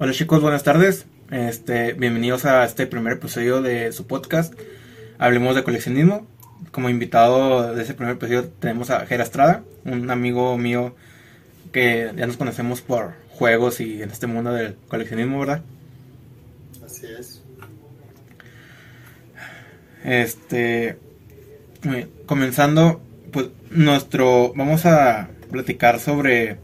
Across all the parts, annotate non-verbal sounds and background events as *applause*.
Hola chicos, buenas tardes. Este, bienvenidos a este primer episodio de su podcast. Hablemos de coleccionismo. Como invitado de ese primer episodio tenemos a Gera Estrada, un amigo mío que ya nos conocemos por juegos y en este mundo del coleccionismo, ¿verdad? Así es. Este, comenzando, pues nuestro, vamos a platicar sobre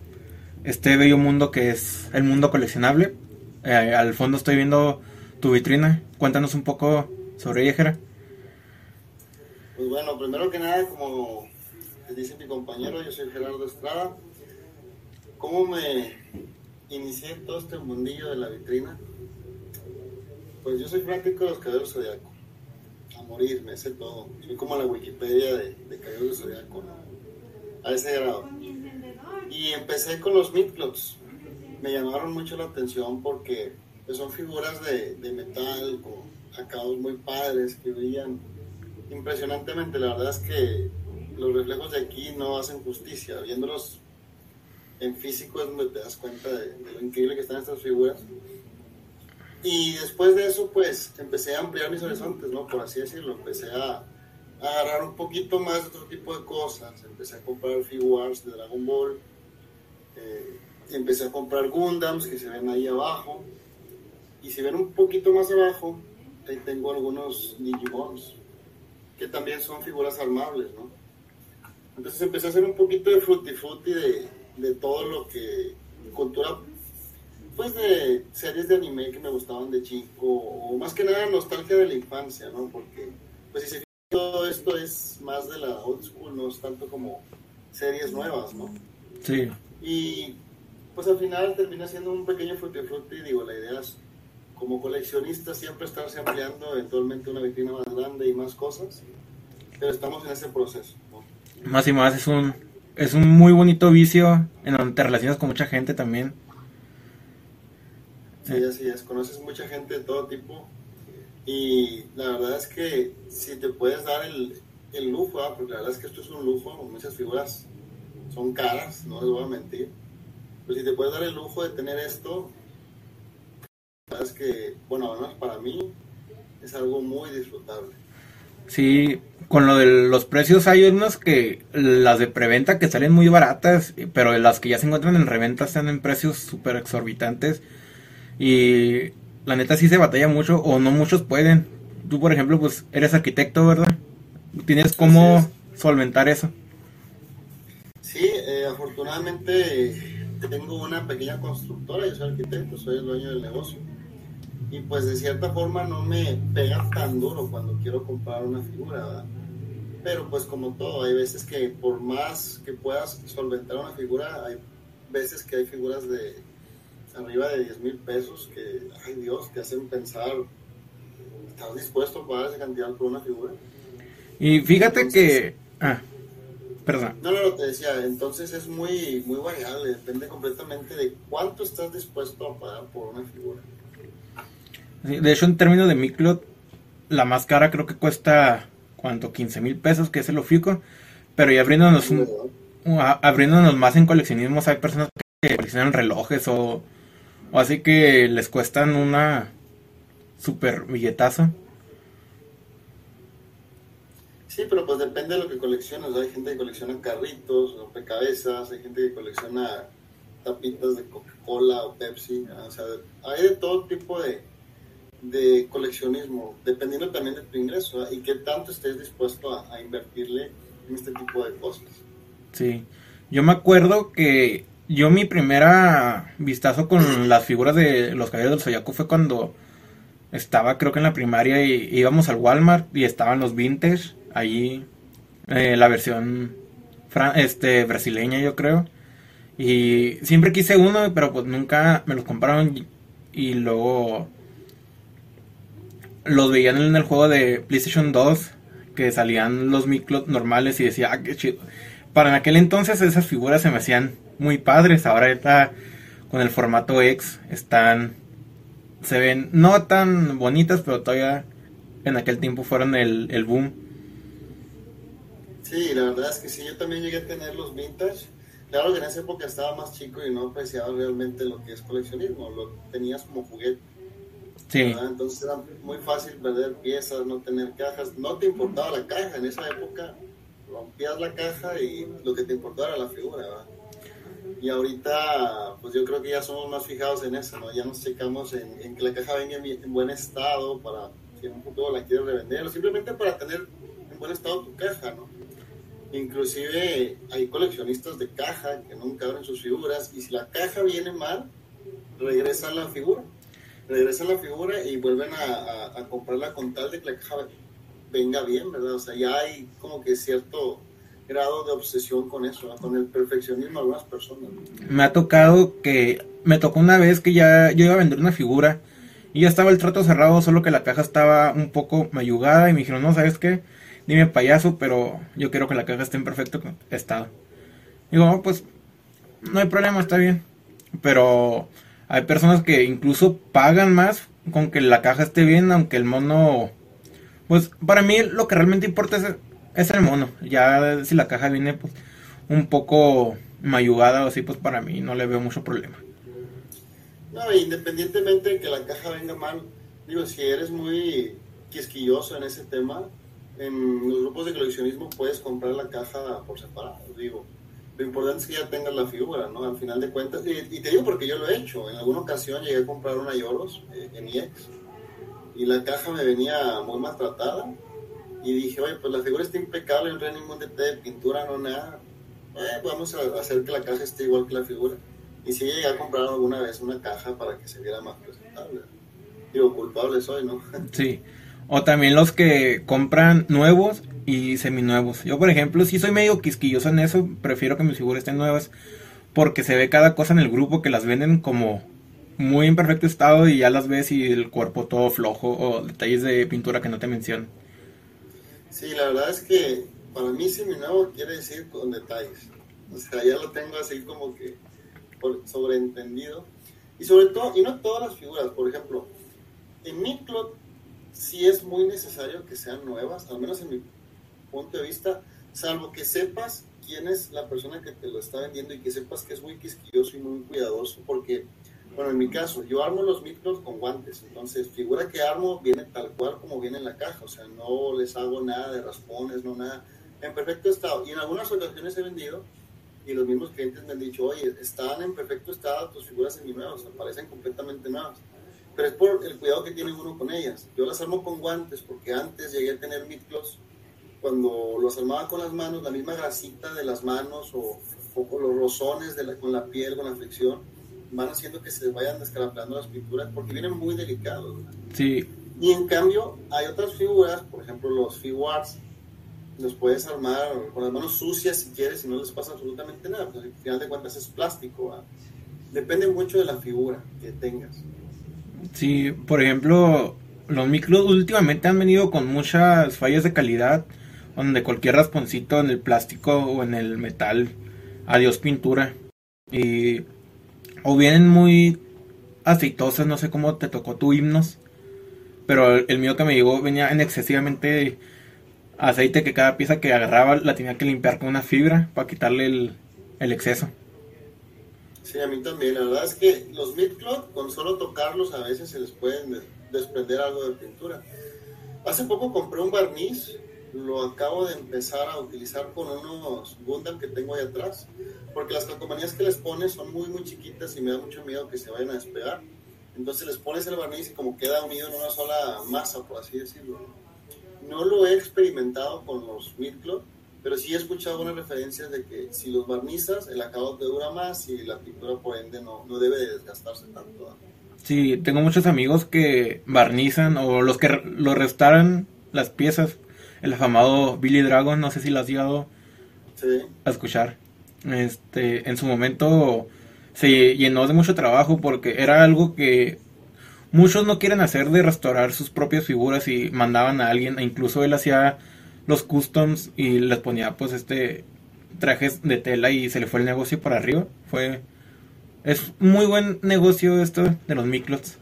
este bello mundo que es el mundo coleccionable. Eh, al fondo estoy viendo tu vitrina. Cuéntanos un poco sobre ella, Jera. Pues bueno, primero que nada, como dice mi compañero, yo soy Gerardo Estrada. ¿Cómo me inicié todo este mundillo de la vitrina? Pues yo soy fanático de los caballeros zodiaco. A morir, me sé todo. Soy como la Wikipedia de, de caballeros zodiaco. A ese grado. Y empecé con los Midclots. Me llamaron mucho la atención porque pues, son figuras de, de metal con acabados muy padres que brillan impresionantemente. La verdad es que los reflejos de aquí no hacen justicia. Viéndolos en físico es donde te das cuenta de, lo increíble que están estas figuras. Y después de eso, pues empecé a ampliar mis horizontes, ¿no? Por así decirlo. Empecé a, a agarrar un poquito más de otro tipo de cosas. Empecé a comprar figuras de Dragon Ball. Eh, empecé a comprar Gundams que se ven ahí abajo. Y si ven un poquito más abajo, ahí tengo algunos Digimons, que también son figuras armables, ¿no? Entonces empecé a hacer un poquito de frutti de, de todo lo que cultura pues de series de anime que me gustaban de chico o más que nada nostalgia de la infancia no porque pues si se fijan, todo esto es más de la old school no es tanto como series nuevas no Sí. y pues al final termina siendo un pequeño frutti digo la idea es como coleccionista siempre estarse ampliando eventualmente una vitrina más grande y más cosas pero estamos en ese proceso ¿no? Más y más es un es un muy bonito vicio en donde te relacionas con mucha gente también. Sí, así es. Conoces mucha gente de todo tipo. Y la verdad es que si te puedes dar el, el lujo, ¿ah? porque la verdad es que esto es un lujo, muchas figuras son caras, no les voy a mentir. Pero si te puedes dar el lujo de tener esto, la verdad es que, bueno, al menos para mí, es algo muy disfrutable. Sí, con lo de los precios hay unos que las de preventa que salen muy baratas, pero las que ya se encuentran en reventa están en precios súper exorbitantes. Y la neta sí se batalla mucho o no muchos pueden. Tú, por ejemplo, pues eres arquitecto, ¿verdad? ¿Tienes cómo solventar eso? Sí, eh, afortunadamente tengo una pequeña constructora, yo soy arquitecto, soy el dueño del negocio. Y pues de cierta forma no me pega tan duro cuando quiero comprar una figura, ¿verdad? Pero pues como todo, hay veces que por más que puedas solventar una figura, hay veces que hay figuras de arriba de 10 mil pesos que, ay Dios, te hacen pensar, ¿estás dispuesto a pagar esa cantidad por una figura? Y fíjate que... Ah, perdón. No, no, no, te decía, entonces es muy, muy variable, depende completamente de cuánto estás dispuesto a pagar por una figura. Sí, De hecho, en términos de Miclot, la más cara creo que cuesta, ¿cuánto? 15 mil pesos, que es el Ofico. Pero ya abriéndonos, un- abriéndonos más en coleccionismos, hay personas que coleccionan relojes o, o así que les cuestan una super billetazo. Sí, pero pues depende de lo que colecciones. Hay gente que colecciona carritos, rompecabezas, hay gente que colecciona tapitas de Coca-Cola o Pepsi. O sea, hay de todo tipo de, de coleccionismo, dependiendo también de tu ingreso y qué tanto estés dispuesto a, a invertirle en este tipo de cosas. Sí. Yo me acuerdo que yo mi primera vistazo con las figuras de los caballeros del Zodiaco fue cuando estaba creo que en la primaria y íbamos al Walmart y estaban los vintage allí eh, la versión este brasileña yo creo y siempre quise uno pero pues nunca me los compraron y, y luego los veían en el juego de PlayStation 2 que salían los micros normales y decía ah, qué chido para en aquel entonces esas figuras se me hacían muy padres. Ahora está con el formato X están se ven no tan bonitas, pero todavía en aquel tiempo fueron el, el boom. Sí, la verdad es que sí, yo también llegué a tener los vintage. Claro que en esa época estaba más chico y no apreciaba realmente lo que es coleccionismo, lo tenías como juguete. Sí. Entonces era muy fácil perder piezas, no tener cajas. No te importaba la caja, en esa época rompías la caja y lo que te importaba era la figura, ¿verdad? Y ahorita, pues yo creo que ya somos más fijados en eso, ¿no? Ya nos checamos en, que la caja venga en, buen estado para si en un futuro la quieres revender o simplemente para tener en buen estado tu caja, ¿no? Inclusive hay coleccionistas de caja que nunca abren sus figuras y si la caja viene mal, regresan la figura. Regresan la figura y vuelven a, comprarla con tal de que la caja venga bien, ¿verdad? O sea, ya hay como que cierto grado de obsesión con eso, con el perfeccionismo de algunas personas. Me ha tocado que, me tocó una vez que ya yo iba a vender una figura y ya estaba el trato cerrado, solo que la caja estaba un poco mayugada y me dijeron, no, ¿sabes qué? Dime payaso, pero yo quiero que la caja esté en perfecto estado. Digo, oh, pues no hay problema, está bien. Pero hay personas que incluso pagan más con que la caja esté bien, aunque el mono... Pues para mí lo que realmente importa es, es el mono. Ya si la caja viene pues un poco mayugada o así, pues para mí no le veo mucho problema. No, independientemente de que la caja venga mal, digo, si eres muy quisquilloso en ese tema, en los grupos de coleccionismo puedes comprar la caja por separado, digo. Lo importante es que ya tengas la figura, ¿no? Al final de cuentas, y, te digo porque yo lo he hecho. En alguna ocasión llegué a comprar una Yoros eh, en IEX y la caja me venía muy maltratada. Y dije, oye, pues la figura está impecable, no trae ningún detalle de pintura, no nada. Eh, vamos a hacer que la caja esté igual que la figura. Y sí llegué a comprar alguna vez una caja para que se viera más presentable. Digo, culpable soy, ¿no? Sí. O también los que compran nuevos y seminuevos. Yo, por ejemplo, si soy medio quisquilloso en eso, prefiero que mis figuras estén nuevas. Porque se ve cada cosa en el grupo que las venden como muy en perfecto estado y ya las ves y el cuerpo todo flojo o detalles de pintura que no te mencionan. Sí, la verdad es que para mí seminuevo quiere decir con detalles. O sea, ya lo tengo así como que sobreentendido. Y sobre todo, y no todas las figuras, por ejemplo, en mi club si es muy necesario que sean nuevas, al menos en mi punto de vista, salvo que sepas quién es la persona que te lo está vendiendo y que sepas que es muy quisquilloso y muy cuidadoso, porque, bueno, en mi caso, yo armo los micros con guantes, entonces figura que armo viene tal cual como viene en la caja, o sea, no les hago nada de raspones, no nada, en perfecto estado. Y en algunas ocasiones he vendido y los mismos clientes me han dicho, oye, están en perfecto estado tus figuras semi nuevas, o sea, parecen completamente nuevas pero es por el cuidado que tiene uno con ellas. Yo las armo con guantes porque antes llegué a tener mitclos cuando los armaba con las manos, la misma grasita de las manos o, o con los rozones de la, con la piel, con la fricción, van haciendo que se vayan descarapelando las pinturas porque vienen muy delicados. Sí. Y en cambio, hay otras figuras, por ejemplo, los figuarts, los puedes armar con las manos sucias si quieres y no les pasa absolutamente nada. Pues, al final de cuentas es plástico. Depende mucho de la figura que tengas. Sí, por ejemplo, los micros últimamente han venido con muchas fallas de calidad, donde cualquier rasponcito en el plástico o en el metal, adiós pintura. Y, o vienen muy aceitosas, no sé cómo te tocó tu himnos, pero el, mío que me llegó venía en excesivamente aceite que cada pieza que agarraba la tenía que limpiar con una fibra para quitarle el exceso. Sí, a mí también. La verdad es que los midcloth, con solo tocarlos, a veces se les pueden desprender algo de pintura. Hace poco compré un barniz, lo acabo de empezar a utilizar con unos Gundam que tengo ahí atrás, porque las calcomanías que les pones son muy, muy chiquitas y me da mucho miedo que se vayan a despegar. Entonces les pones el barniz y como queda unido en una sola masa, por así decirlo. No lo he experimentado con los midcloth, pero sí he escuchado algunas referencias de que si los barnizas, el acabado te dura más y la pintura por ende no, no debe desgastarse tanto. Sí, tengo muchos amigos que barnizan o los que lo restauran las piezas. El afamado Billy Dragon, no sé si lo has llegado a escuchar. Este, en su momento se llenó de mucho trabajo porque era algo que muchos no quieren hacer de restaurar sus propias figuras y mandaban a alguien, e incluso él hacía los customs y les ponía pues este trajes de tela y se le fue el negocio para arriba. Fue es muy buen negocio esto de los miclots.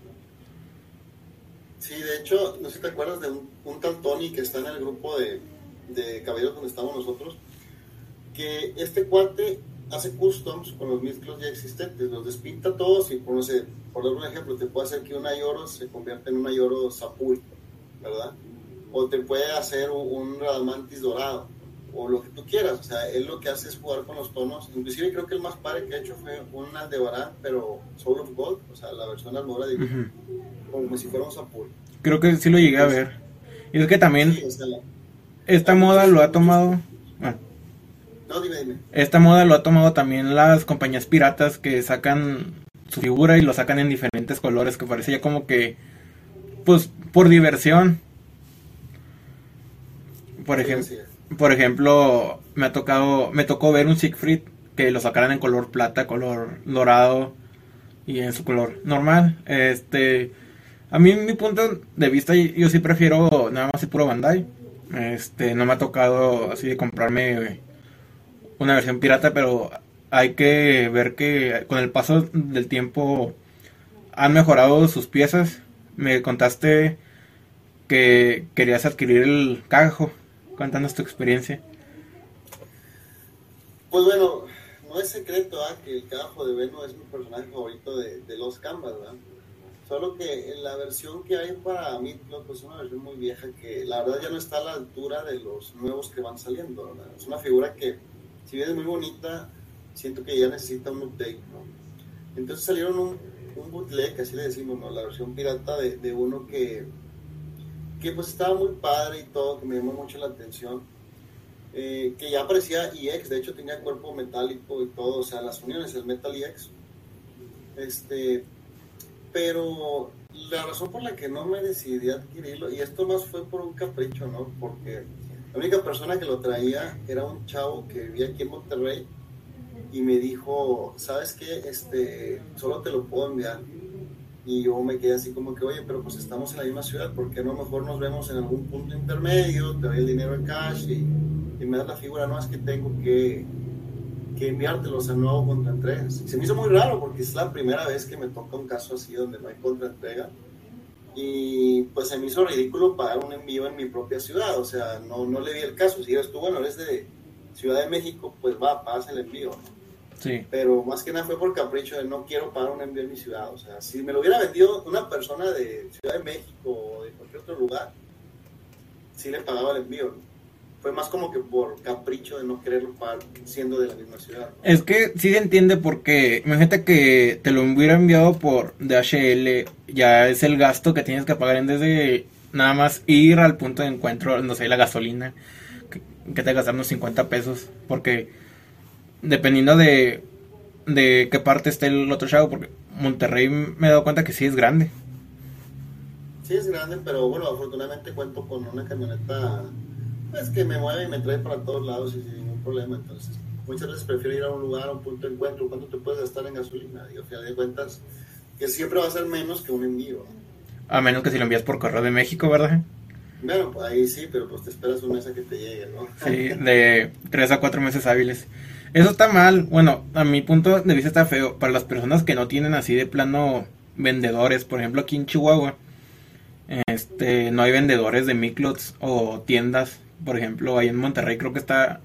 Sí, de hecho, no sé si te acuerdas de un, un, tal Tony que está en el grupo de, de caballeros donde estamos nosotros, que este cuate hace customs con los mezclos ya existentes, los despinta todos y por, no sé, por dar un ejemplo, te puede hacer que un Ayoro se convierta en un Ayoro Sapul, ¿verdad? O te puede hacer un Radamantis dorado, o lo que tú quieras, o sea, él lo que hace es jugar con los tonos, inclusive creo que el más padre que ha hecho fue un Aldebarán, pero Soul of Gold, o sea, la versión armadura de como si fuera un Sapul. Creo que sí lo llegué a ver. Y es que también esta moda lo ha tomado... Ah. No, dime, dime. Esta moda lo ha tomado también las compañías piratas que sacan su figura y lo sacan en diferentes colores, que parecía como que, pues, por diversión. Por ejemplo, por ejemplo, me ha tocado, me tocó ver un Siegfried que lo sacaran en color plata, color dorado y en su color normal. Este, a mí, mi punto de vista, yo sí prefiero nada más el puro Bandai. Este, no me ha tocado así de comprarme una versión pirata, pero hay que ver que con el paso del tiempo han mejorado sus piezas. Me contaste que querías adquirir el cajo. Cuéntanos tu experiencia. Pues bueno, no es secreto que el cajo de Veno es mi personaje favorito de, los Canvas, ¿verdad? Solo que en la versión que hay para pues es una versión muy vieja que la verdad ya no está a la altura de los nuevos que van saliendo. Es una figura que, si bien es muy bonita, siento que ya necesita un update. ¿no? Entonces salieron un, un bootleg, así le decimos, ¿no? la versión pirata de, de uno que, que pues estaba muy padre y todo, que me llamó mucho la atención. Eh, que ya aparecía EX, de hecho tenía cuerpo metálico y todo, o sea, las uniones, el Metal EX. Este, pero la razón por la que no me decidí adquirirlo, y esto más fue por un capricho, ¿no? Porque la única persona que lo traía era un chavo que vivía aquí en Monterrey y me dijo, ¿sabes qué? Este, solo te lo puedo enviar. Y yo me quedé así como que, oye, pero pues estamos en la misma ciudad, ¿por qué no mejor nos vemos en algún punto intermedio? Te doy el dinero en cash y, y me das la figura, no es que tengo que que enviártelos a nuevo contra entregas. Y se me hizo muy raro porque es la primera vez que me toca un caso así donde no hay contraentrega. Y pues se me hizo ridículo pagar un envío en mi propia ciudad. O sea, no, no le di el caso. Si eres tú, bueno, eres de Ciudad de México, pues va, pagas el envío. Sí. Pero más que nada fue por capricho de no quiero pagar un envío en mi ciudad. O sea, si me lo hubiera vendido una persona de Ciudad de México o de cualquier otro lugar, sí le pagaba el envío fue más como que por capricho de no quererlo pagar siendo de la misma ciudad. Es que sí se entiende porque imagínate que te lo hubiera enviado por DHL, ya es el gasto que tienes que pagar en desde nada más ir al punto de encuentro, no sé, la gasolina, que, te gastan unos 50 pesos, porque dependiendo de, de qué parte esté el otro chavo, porque Monterrey me he dado cuenta que sí es grande. Sí es grande, pero bueno, afortunadamente cuento con una camioneta es que me mueve y me trae para todos lados y sin ningún problema. Entonces, muchas veces prefiero ir a un lugar, a un punto de encuentro. ¿Cuánto te puedes gastar en gasolina? Y al final de cuentas, que siempre va a ser menos que un envío. A menos que si lo envías por correo de México, ¿verdad? Bueno, pues ahí sí, pero pues te esperas un mes a que te llegue, ¿no? Sí, de tres a cuatro meses hábiles. Eso está mal. Bueno, a mi punto de vista está feo. Para las personas que no tienen así de plano vendedores, por ejemplo, aquí en Chihuahua, este, no hay vendedores de Miclots o tiendas por ejemplo, ahí en Monterrey creo que está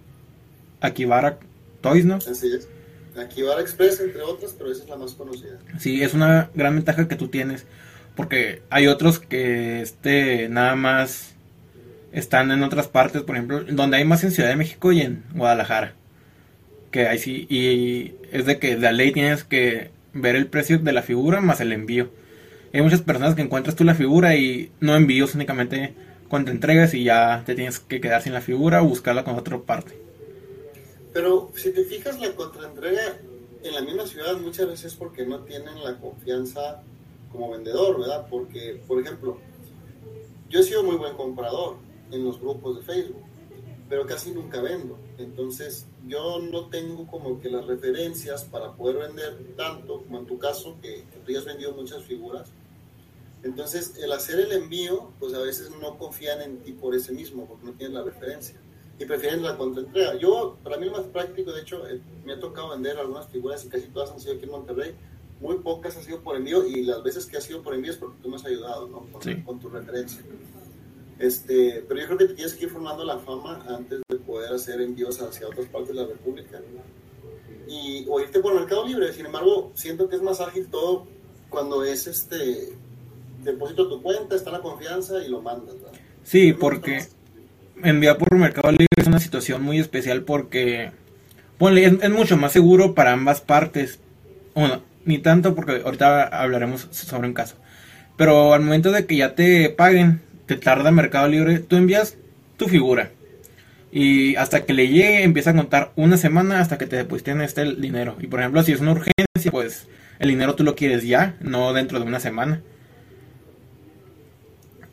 Akibara Toys, ¿no? Así es. Akibara Express, entre otras, pero esa es la más conocida. Sí, es una gran ventaja que tú tienes. Porque hay otros que este nada más están en otras partes, por ejemplo, donde hay más en Ciudad de México y en Guadalajara. Que ahí sí, y es de que de ley tienes que ver el precio de la figura más el envío. Hay muchas personas que encuentras tú la figura y no envíos únicamente cuando entregas y ya te tienes que quedar sin la figura o buscarla con otra parte. Pero si te fijas, la contraentrega en la misma ciudad muchas veces porque no tienen la confianza como vendedor, ¿verdad? Porque, por ejemplo, yo he sido muy buen comprador en los grupos de Facebook, pero casi nunca vendo. Entonces, yo no tengo como que las referencias para poder vender tanto, como en tu caso, que, que tú ya has vendido muchas figuras entonces, el hacer el envío, pues a veces no confían en ti por ese mismo, porque no tienen la referencia. Y prefieren la contraentrega. Yo, para mí lo más práctico, de hecho, eh, me ha tocado vender algunas figuras y casi todas han sido aquí en Monterrey. Muy pocas han sido por envío y las veces que ha sido por envío es porque tú me has ayudado, ¿no? Con, tu referencia. Este, pero yo creo que te tienes que ir formando la fama antes de poder hacer envíos hacia otras partes de la República. y, o irte por Mercado Libre. Sin embargo, siento que es más ágil todo cuando es este deposito tu cuenta, está la confianza y lo mandas. Sí, porque enviar por Mercado Libre es una situación muy especial porque bueno, es, mucho más seguro para ambas partes. Bueno, ni tanto porque ahorita hablaremos sobre un caso. Pero al momento de que ya te paguen, te tarda Mercado Libre, tú envías tu figura. Y hasta que le llegue empieza a contar una semana hasta que te depositen este el dinero. Y por ejemplo, si es una urgencia, pues el dinero tú lo quieres ya, no dentro de una semana.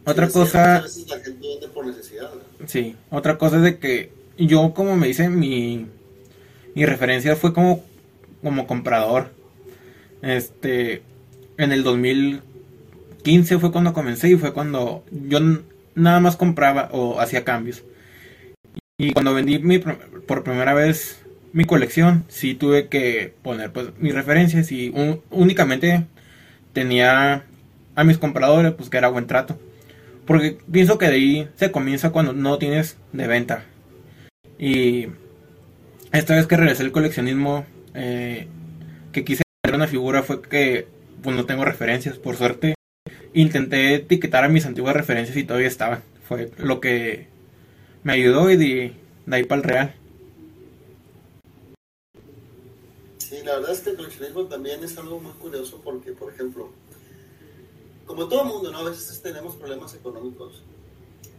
Otra cosa... Sí, otra cosa es de que yo, como me dice, mi, mi referencia fue como, como comprador. Este, en el 2015 fue cuando comencé y fue cuando yo nada más compraba o hacía cambios. Y cuando vendí mi, por primera vez mi colección, sí tuve que poner pues mis referencias y únicamente tenía a mis compradores, pues que era buen trato. Porque pienso que de ahí se comienza cuando no tienes de venta. Y esta vez que regresé al coleccionismo, eh, que quise hacer una figura fue que pues no tengo referencias, por suerte. Intenté etiquetar a mis antiguas referencias y todavía estaban. Fue lo que me ayudó y de, ahí para el real. Sí, la verdad es que el coleccionismo también es algo muy curioso porque, por ejemplo, como todo mundo, ¿no? A veces tenemos problemas económicos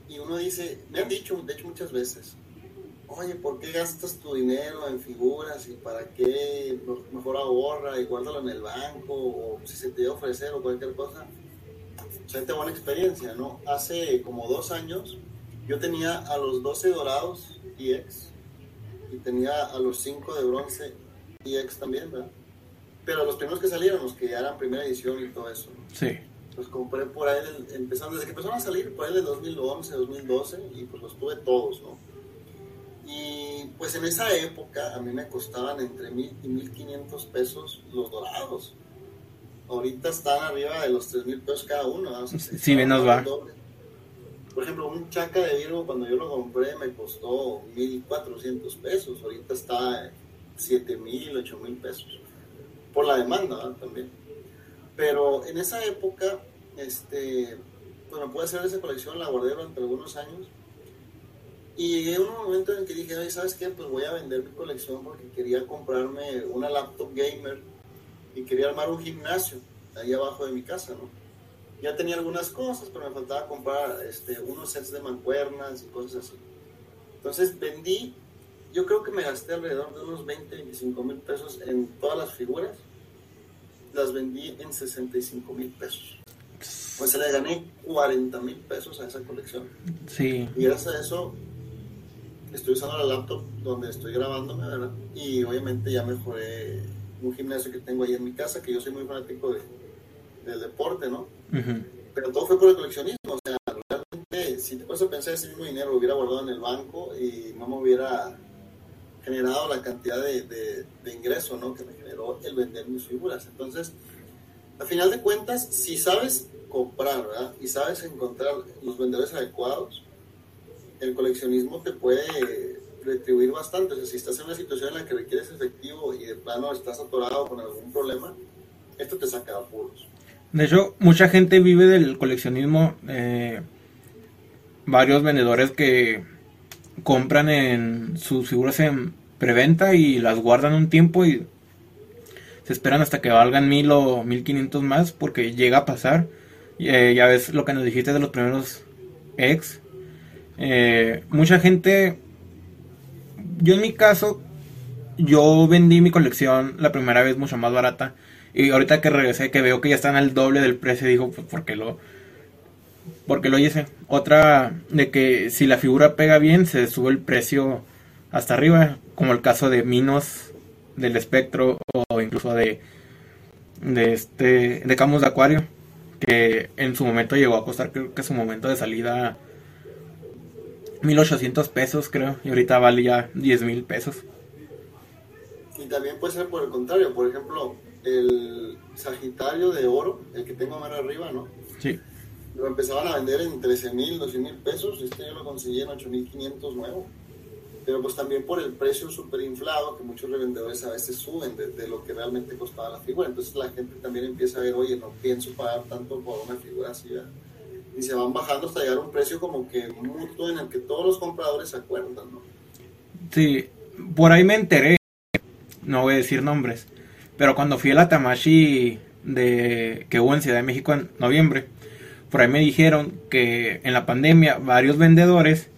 y uno dice, me han dicho, de hecho muchas veces, oye, ¿por qué gastas tu dinero en figuras y para qué mejor ahorra y guárdalo en el banco o si se te ofrecer o cualquier cosa? O sea, buena experiencia, ¿no? Hace como dos años yo tenía a los 12 dorados EX y tenía a los 5 de bronce EX también, ¿verdad? Pero los primeros que salieron, los que ya eran primera edición y todo eso. Sí. Los compré por ahí, empezando, desde que empezaron a salir, por ahí de 2011, 2012, y pues los tuve todos, ¿no? Y pues en esa época a mí me costaban entre mil y 1500 pesos los dorados. Ahorita están arriba de los 3000 pesos cada uno. ¿no? sí, menos va. Por ejemplo, un chaca de Virgo cuando yo lo compré me costó 1.400 pesos, ahorita está 7.000, 8.000 pesos, por la demanda también. Pero en esa época, este, bueno, pude hacer esa colección, la guardé durante algunos años. Y llegué a un momento en que dije, ¿sabes qué? Pues voy a vender mi colección porque quería comprarme una laptop gamer y quería armar un gimnasio ahí abajo de mi casa, ¿no? ya tenía algunas cosas, pero me faltaba comprar este, unos sets de mancuernas y cosas así. Entonces vendí, yo creo que me gasté alrededor de unos 20, 25 mil pesos en todas las figuras. Las vendí en 65 mil pesos. Pues se le gané 40 mil pesos a esa colección. Sí. Y gracias a eso estoy usando la laptop donde estoy grabándome, ¿verdad? Y obviamente ya mejoré un gimnasio que tengo ahí en mi casa, que yo soy muy fanático de, del deporte, ¿no? Pero todo fue por el coleccionismo, o sea, realmente, si te puedes pensar, ese mismo dinero lo hubiera guardado en el banco y no me hubiera generado la cantidad de, de, ingreso, ¿no? Que me generó el vender mis figuras. Entonces, a final de cuentas, si sabes comprar, ¿verdad? Y sabes encontrar los vendedores adecuados, el coleccionismo te puede retribuir bastante. O sea, si estás en una situación en la que requieres efectivo y de plano estás atorado con algún problema, esto te saca apuros. De hecho, mucha gente vive del coleccionismo. Eh, varios vendedores que compran en sus figuras en preventa y las guardan un tiempo y se esperan hasta que valgan mil o mil quinientos más porque llega a pasar. Eh, ya ves lo que nos dijiste de los primeros ex. Eh, mucha gente, yo en mi caso, yo vendí mi colección la primera vez mucho más barata y ahorita que regresé, que veo que ya están al doble del precio, digo, pues porque lo, porque lo hice. Otra de que si la figura pega bien, se sube el precio hasta arriba, como el caso de Minos del Espectro o incluso de de este de Camus de Acuario, que en su momento llegó a costar creo que su momento de salida 1800 pesos, creo, y ahorita vale ya 10 mil pesos. Y también puede ser por el contrario, por ejemplo, el Sagitario de oro, el que tengo más arriba, ¿no? Sí. Lo empezaban a vender en 13 mil, 12 mil pesos. Este yo lo conseguí en 8 mil 500 nuevo. pero pues también por el precio súper inflado que muchos revendedores a veces suben de, lo que realmente costaba la figura. Entonces la gente también empieza a ver, oye, no pienso pagar tanto por una figura así, Y se van bajando hasta llegar a un precio como que mutuo en el que todos los compradores se acuerdan, ¿no? Sí, por ahí me enteré, no voy a decir nombres, pero cuando fui a la Tamashi de, que hubo en Ciudad de México en noviembre, por ahí me dijeron que en la pandemia varios vendedores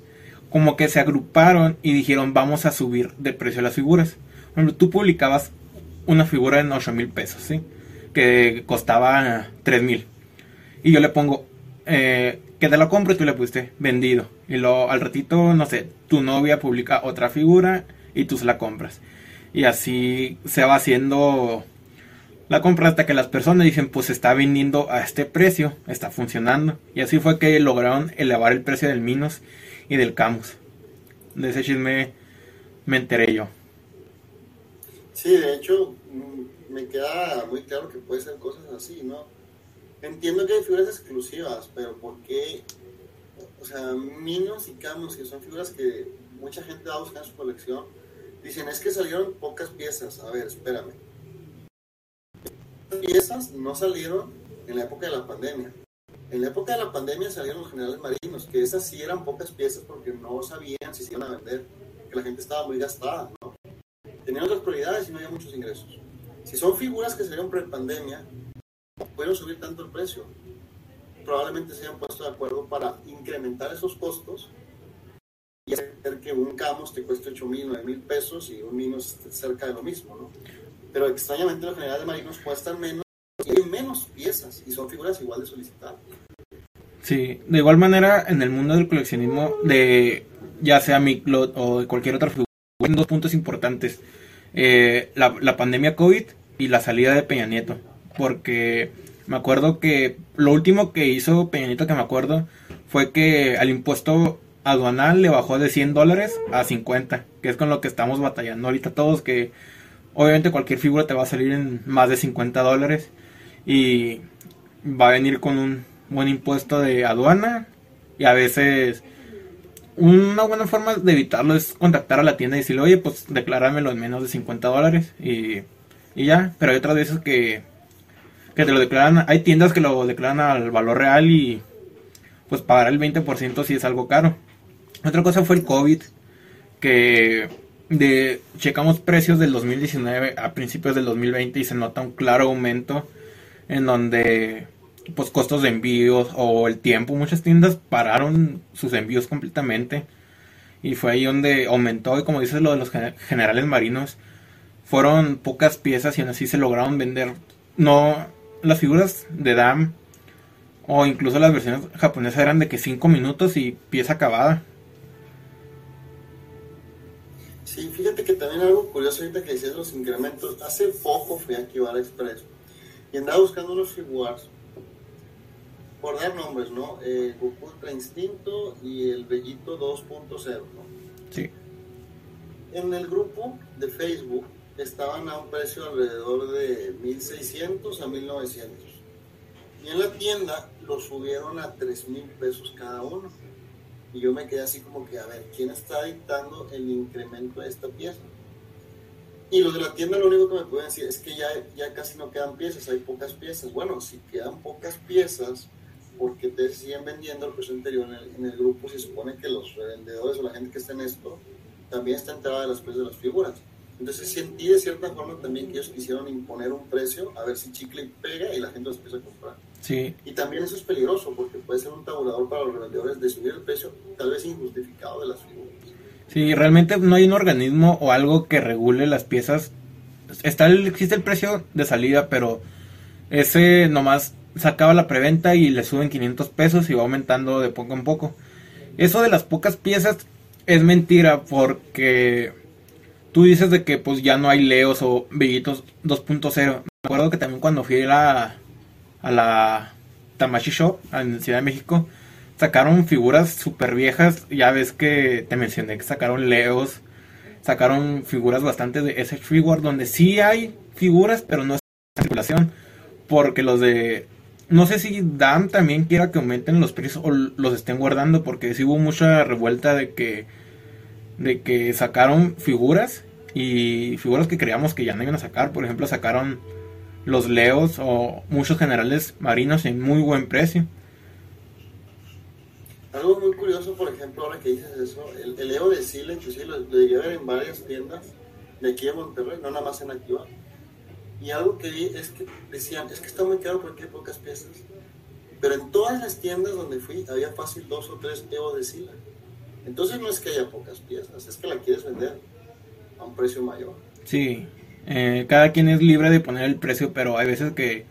como que se agruparon y dijeron vamos a subir de precio las figuras. Bueno, tú publicabas una figura en 8 mil pesos, ¿sí? Que costaba 3 mil. Y yo le pongo, eh, que te lo compro y tú le pusiste vendido. Y luego al ratito, no sé, tu novia publica otra figura y tú la compras. Y así se va haciendo la compra hasta que las personas dicen pues está vendiendo a este precio, está funcionando. Y así fue que lograron elevar el precio del Minos y del Camus. De ese chisme me enteré yo. Sí, de hecho, mm, me queda muy claro que puede ser cosas así, ¿no? Entiendo que hay figuras exclusivas, pero ¿por qué? O sea, Minos y Camus, que son figuras que mucha gente va a buscar en su colección, dicen, es que salieron pocas piezas. A ver, espérame. Piezas no salieron en la época de la pandemia. En la época de la pandemia salieron los generales marinos, que esas sí eran pocas piezas porque no sabían si se iban a vender, que la gente estaba muy gastada, ¿no? Tenían otras prioridades y no había muchos ingresos. Si son figuras que salieron pre-pandemia, pudieron subir tanto el precio. Probablemente se hayan puesto de acuerdo para incrementar esos costos y hacer que un Camus te cueste 8 mil, 9 mil pesos y un Minos cerca de lo mismo, ¿no? Pero extrañamente los generales marinos cuestan menos y menos piezas y son figuras igual de solicitadas. Sí, de igual manera en el mundo del coleccionismo de ya sea Miclot o de cualquier otra figura, hay dos puntos importantes. Eh, la, la pandemia COVID y la salida de Peña Nieto. Porque me acuerdo que lo último que hizo Peña Nieto que me acuerdo fue que al impuesto aduanal le bajó de 100 dólares a 50, que es con lo que estamos batallando ahorita todos, que obviamente cualquier figura te va a salir en más de 50 dólares y va a venir con un buen impuesto de aduana y a veces una buena forma de evitarlo es contactar a la tienda y decirle, oye, pues declármelo en menos de 50 dólares y, ya, pero hay otras veces que, que te lo declaran, hay tiendas que lo declaran al valor real y pues pagar el 20% si es algo caro. Otra cosa fue el COVID, que de checamos precios del 2019 a principios del 2020 y se nota un claro aumento en donde pues costos de envíos o el tiempo, muchas tiendas pararon sus envíos completamente y fue ahí donde aumentó y como dices lo de los generales marinos. Fueron pocas piezas y aún así se lograron vender. No las figuras de Dam o incluso las versiones japonesas eran de que 5 minutos y pieza acabada. Sí, fíjate que también algo curioso ahorita que decías los incrementos. Hace poco fui a Kibara Express y andaba buscando unos figuras por dar nombres, ¿no? Eh, Goku Ultra Instinto y el Bellito 2.0, ¿no? Sí. En el grupo de Facebook estaban a un precio alrededor de 1600 a 1900. Y en la tienda lo subieron a 3000 pesos cada uno. Y yo me quedé así como que, a ver, ¿quién está dictando el incremento de esta pieza? Y los de la tienda lo único que me pueden decir es que ya, ya casi no quedan piezas, hay pocas piezas. Bueno, si quedan pocas piezas, porque te siguen vendiendo el precio anterior en el, grupo? Se supone que los revendedores o la gente que está en esto también está enterada de los precios de las figuras. Entonces sentí de cierta forma también que ellos quisieron imponer un precio, a ver si chicle pega y la gente los empieza a comprar. Sí. Y también eso es peligroso porque puede ser un tabulador para los revendedores de subir el precio tal vez injustificado de las figuras. Sí, realmente no hay un organismo o algo que regule las piezas. Está existe el precio de salida, pero ese nomás sacaba la preventa y le suben 500 pesos y va aumentando de poco en poco. Eso de las pocas piezas es mentira porque tú dices de que pues ya no hay Leos o Bellitos 2.0. Me acuerdo que también cuando fui a la, a la Tamashi Shop en Ciudad de México, sacaron figuras súper viejas. Ya ves que te mencioné que sacaron Leos, sacaron figuras bastante de ese Figure, donde sí hay figuras, pero no es circulación. Porque los de. No sé si Dan también quiera que aumenten los precios o los estén guardando, porque sí hubo mucha revuelta de que de que sacaron figuras y figuras que creíamos que ya no iban a sacar. Por ejemplo, sacaron los Leos o muchos generales marinos en muy buen precio. Algo muy curioso, por ejemplo, ahora que dices eso, el, Leo de Sila, inclusive lo, lo, llegué a ver en varias tiendas de aquí en Monterrey, no nada más en Activa. Y algo que vi es que decían, es que está muy caro porque hay pocas piezas. Pero en todas las tiendas donde fui había fácil dos o tres Evo de Sila. Entonces no es que haya pocas piezas, es que la quieres vender a un precio mayor. Sí, eh, cada quien es libre de poner el precio, pero hay veces que,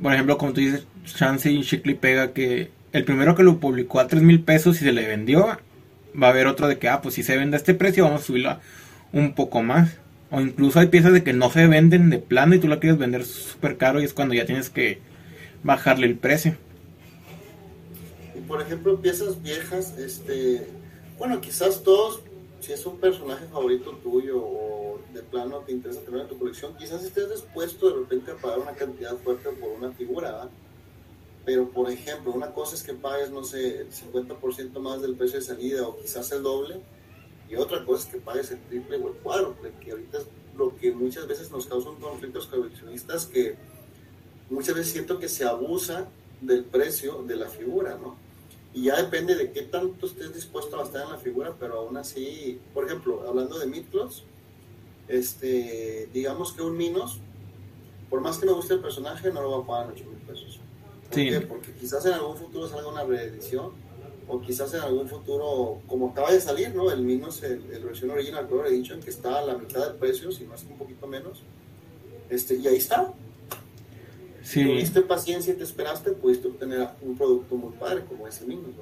por ejemplo, como tú dices, Chance y Shickley pega que el primero que lo publicó a 3 mil pesos y se le vendió, va a haber otro de que, ah, pues si se vende a este precio, vamos a subirlo un poco más. O incluso hay piezas de que no se venden de plano y tú la quieres vender súper caro y es cuando ya tienes que bajarle el precio. Y por ejemplo, piezas viejas, este, bueno, quizás todos, si es un personaje favorito tuyo o de plano te interesa tener en tu colección, quizás estés dispuesto de repente a pagar una cantidad fuerte por una figura, ¿verdad? Pero, por ejemplo, una cosa es que pagues, no sé, el 50% más del precio de salida o quizás el doble, y otra cosa es que pagues el triple o el cuádruple, que ahorita es lo que muchas veces nos causa un coleccionistas, que muchas veces siento que se abusa del precio de la figura, ¿no? Y ya depende de qué tanto estés dispuesto a gastar en la figura, pero aún así, por ejemplo, hablando de Midcloth, este, digamos que un Minos, por más que me guste el personaje, no lo va a pagar 8 mil pesos. Porque quizás en algún futuro salga una reedición, o quizás en algún futuro, como acaba de salir, ¿no? El Minos, el, versión original Color Edition, que está a la mitad del precio, si no es un poquito menos. Este, y ahí está. Si tuviste paciencia y te esperaste, pudiste obtener un producto muy padre como ese Minos,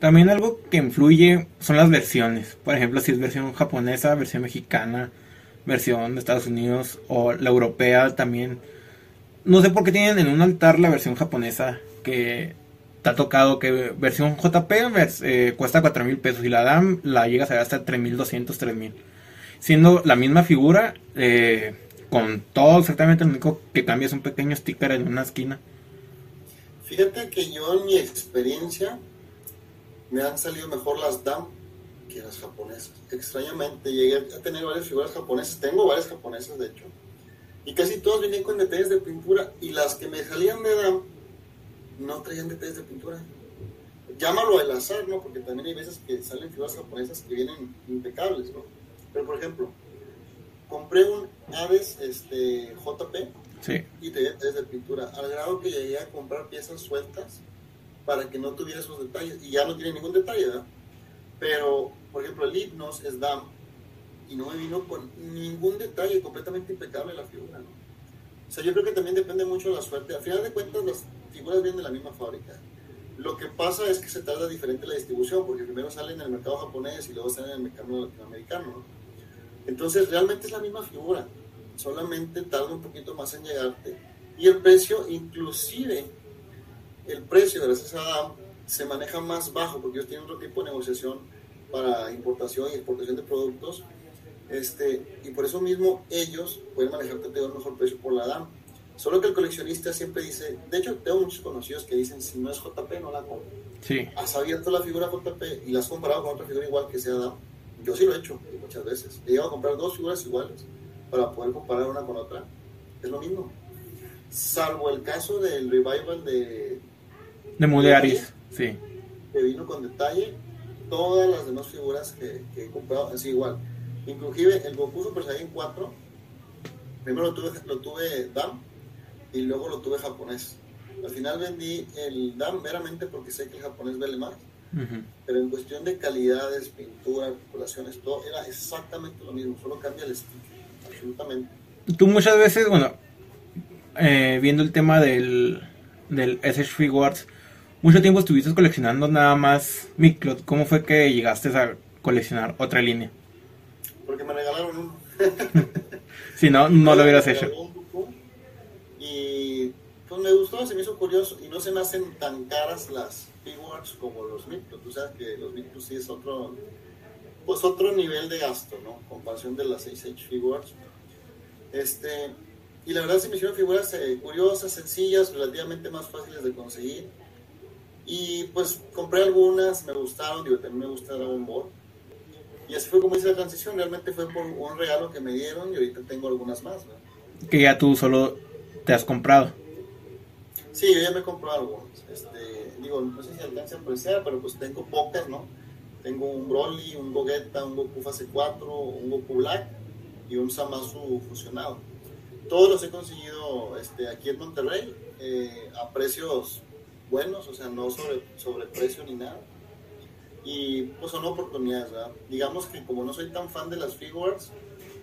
También algo que influye son las versiones. Por ejemplo, si es versión japonesa, versión mexicana, versión de Estados Unidos o la europea también no sé por qué tienen en un altar la versión japonesa que te ha tocado que versión JP eh, cuesta 4 mil pesos y la DAM la llegas a ver hasta 3200, 3000. Siendo la misma figura, eh, con todo exactamente lo único que cambia es un pequeño sticker en una esquina. Fíjate que yo en mi experiencia me han salido mejor las DAM que las japonesas. Extrañamente llegué a tener varias figuras japonesas, tengo varias japonesas de hecho y casi todos venían con detalles de pintura y las que me salían de DAM no traían detalles de pintura. Llámalo al azar, ¿no? Porque también hay veces que salen figuras japonesas que vienen impecables, ¿no? Pero por ejemplo, compré un Aves este, JP y tenía detalles de pintura, al grado que llegué a comprar piezas sueltas para que no tuviera esos detalles. Y ya no tiene ningún detalle, ¿verdad? Pero, por ejemplo, el Hipnos es DAM y no me vino con ningún detalle, completamente impecable la figura, ¿no? O sea, yo creo que también depende mucho de la suerte. Al final de cuentas, las figuras vienen de la misma fábrica. Lo que pasa es que se tarda diferente la distribución, porque primero sale en el mercado japonés y luego sale en el mercado latinoamericano, ¿no? Entonces, realmente es la misma figura, solamente tarda un poquito más en llegarte. Y el precio, inclusive, el precio de la CSADAM se maneja más bajo, porque ellos tienen otro tipo de negociación para importación y exportación de productos este, y por eso mismo ellos pueden manejarte de un mejor precio por la DAM. Solo que el coleccionista siempre dice, de hecho tengo muchos conocidos que dicen, si no es JP no la compro. Sí. Has abierto la figura JP y la has comparado con otra figura igual que sea DAM. Yo sí lo he hecho muchas veces. He llegado a comprar dos figuras iguales para poder comparar una con otra. Es lo mismo. Salvo el caso del revival de... De Mudearis, sí. Que vino con detalle. Todas las demás figuras que, que he comprado, así igual Inclusive el Goku Super Saiyan 4, primero lo tuve, lo tuve DAM y luego lo tuve japonés. Al final vendí el DAM meramente porque sé que el japonés vale más. Pero en cuestión de calidades, pintura, articulaciones, todo era exactamente lo mismo, solo cambia el estilo, absolutamente. Tú muchas veces, bueno, eh, viendo el tema del, del SH Figuarts, mucho tiempo estuviste coleccionando nada más Miclot. ¿Cómo fue que llegaste a coleccionar otra línea? porque me regalaron uno. *laughs* si no, no lo hubieras hecho. Y pues me gustó, se me hizo curioso y no se me hacen tan caras las figures como los Micros. Tú sabes que los Micros sí es otro, pues otro nivel de gasto, ¿no? Comparación de las 6H figures. Este, y la verdad se me hicieron figuras eh, curiosas, sencillas, relativamente más fáciles de conseguir. Y pues compré algunas, me gustaron, digo, también me gusta Dragon Ball. Y así fue como hice la transición, realmente fue por un regalo que me dieron y ahorita tengo algunas más. ¿no? Que ya tú solo te has comprado. Sí, yo ya me comprado algo. Este, digo, no sé si alcance a apreciar, pero pues tengo pocas, ¿no? Tengo un Broly, un Gogeta, un Goku Fase 4, un Goku Black y un Samasu fusionado. Todos los he conseguido este, aquí en Monterrey eh, a precios buenos, o sea, no sobre, sobre precio ni nada. Y pues son oportunidades, ¿verdad? Digamos que como no soy tan fan de las figures,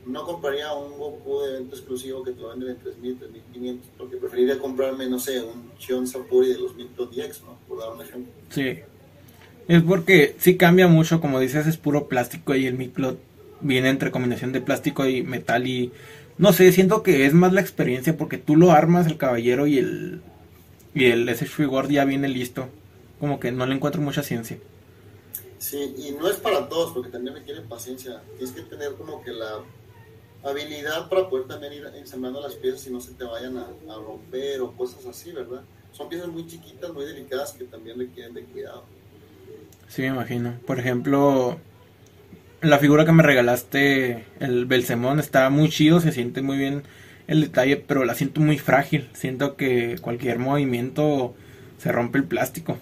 no compraría un Goku de evento exclusivo que te lo venden en 3.000, 3.500, porque preferiría comprarme, no sé, un Shion Sapuri de los 1000 ¿no? Por dar un ejemplo. Sí. Es porque sí cambia mucho, como dices, es puro plástico y el Miclot viene entre combinación de plástico y metal y no sé, siento que es más la experiencia porque tú lo armas el caballero y el y el ese Figure ya viene listo. Como que no le encuentro mucha ciencia. Sí, y no es para todos porque también requiere paciencia. Tienes que tener como que la habilidad para poder también ir ensamblando las piezas y no se te vayan a, romper o cosas así, ¿verdad? Son piezas muy chiquitas, muy delicadas que también requieren de cuidado. Sí, me imagino. Por ejemplo, la figura que me regalaste, el Belsemón, está muy chido, se siente muy bien el detalle, pero la siento muy frágil. Siento que cualquier movimiento se rompe el plástico.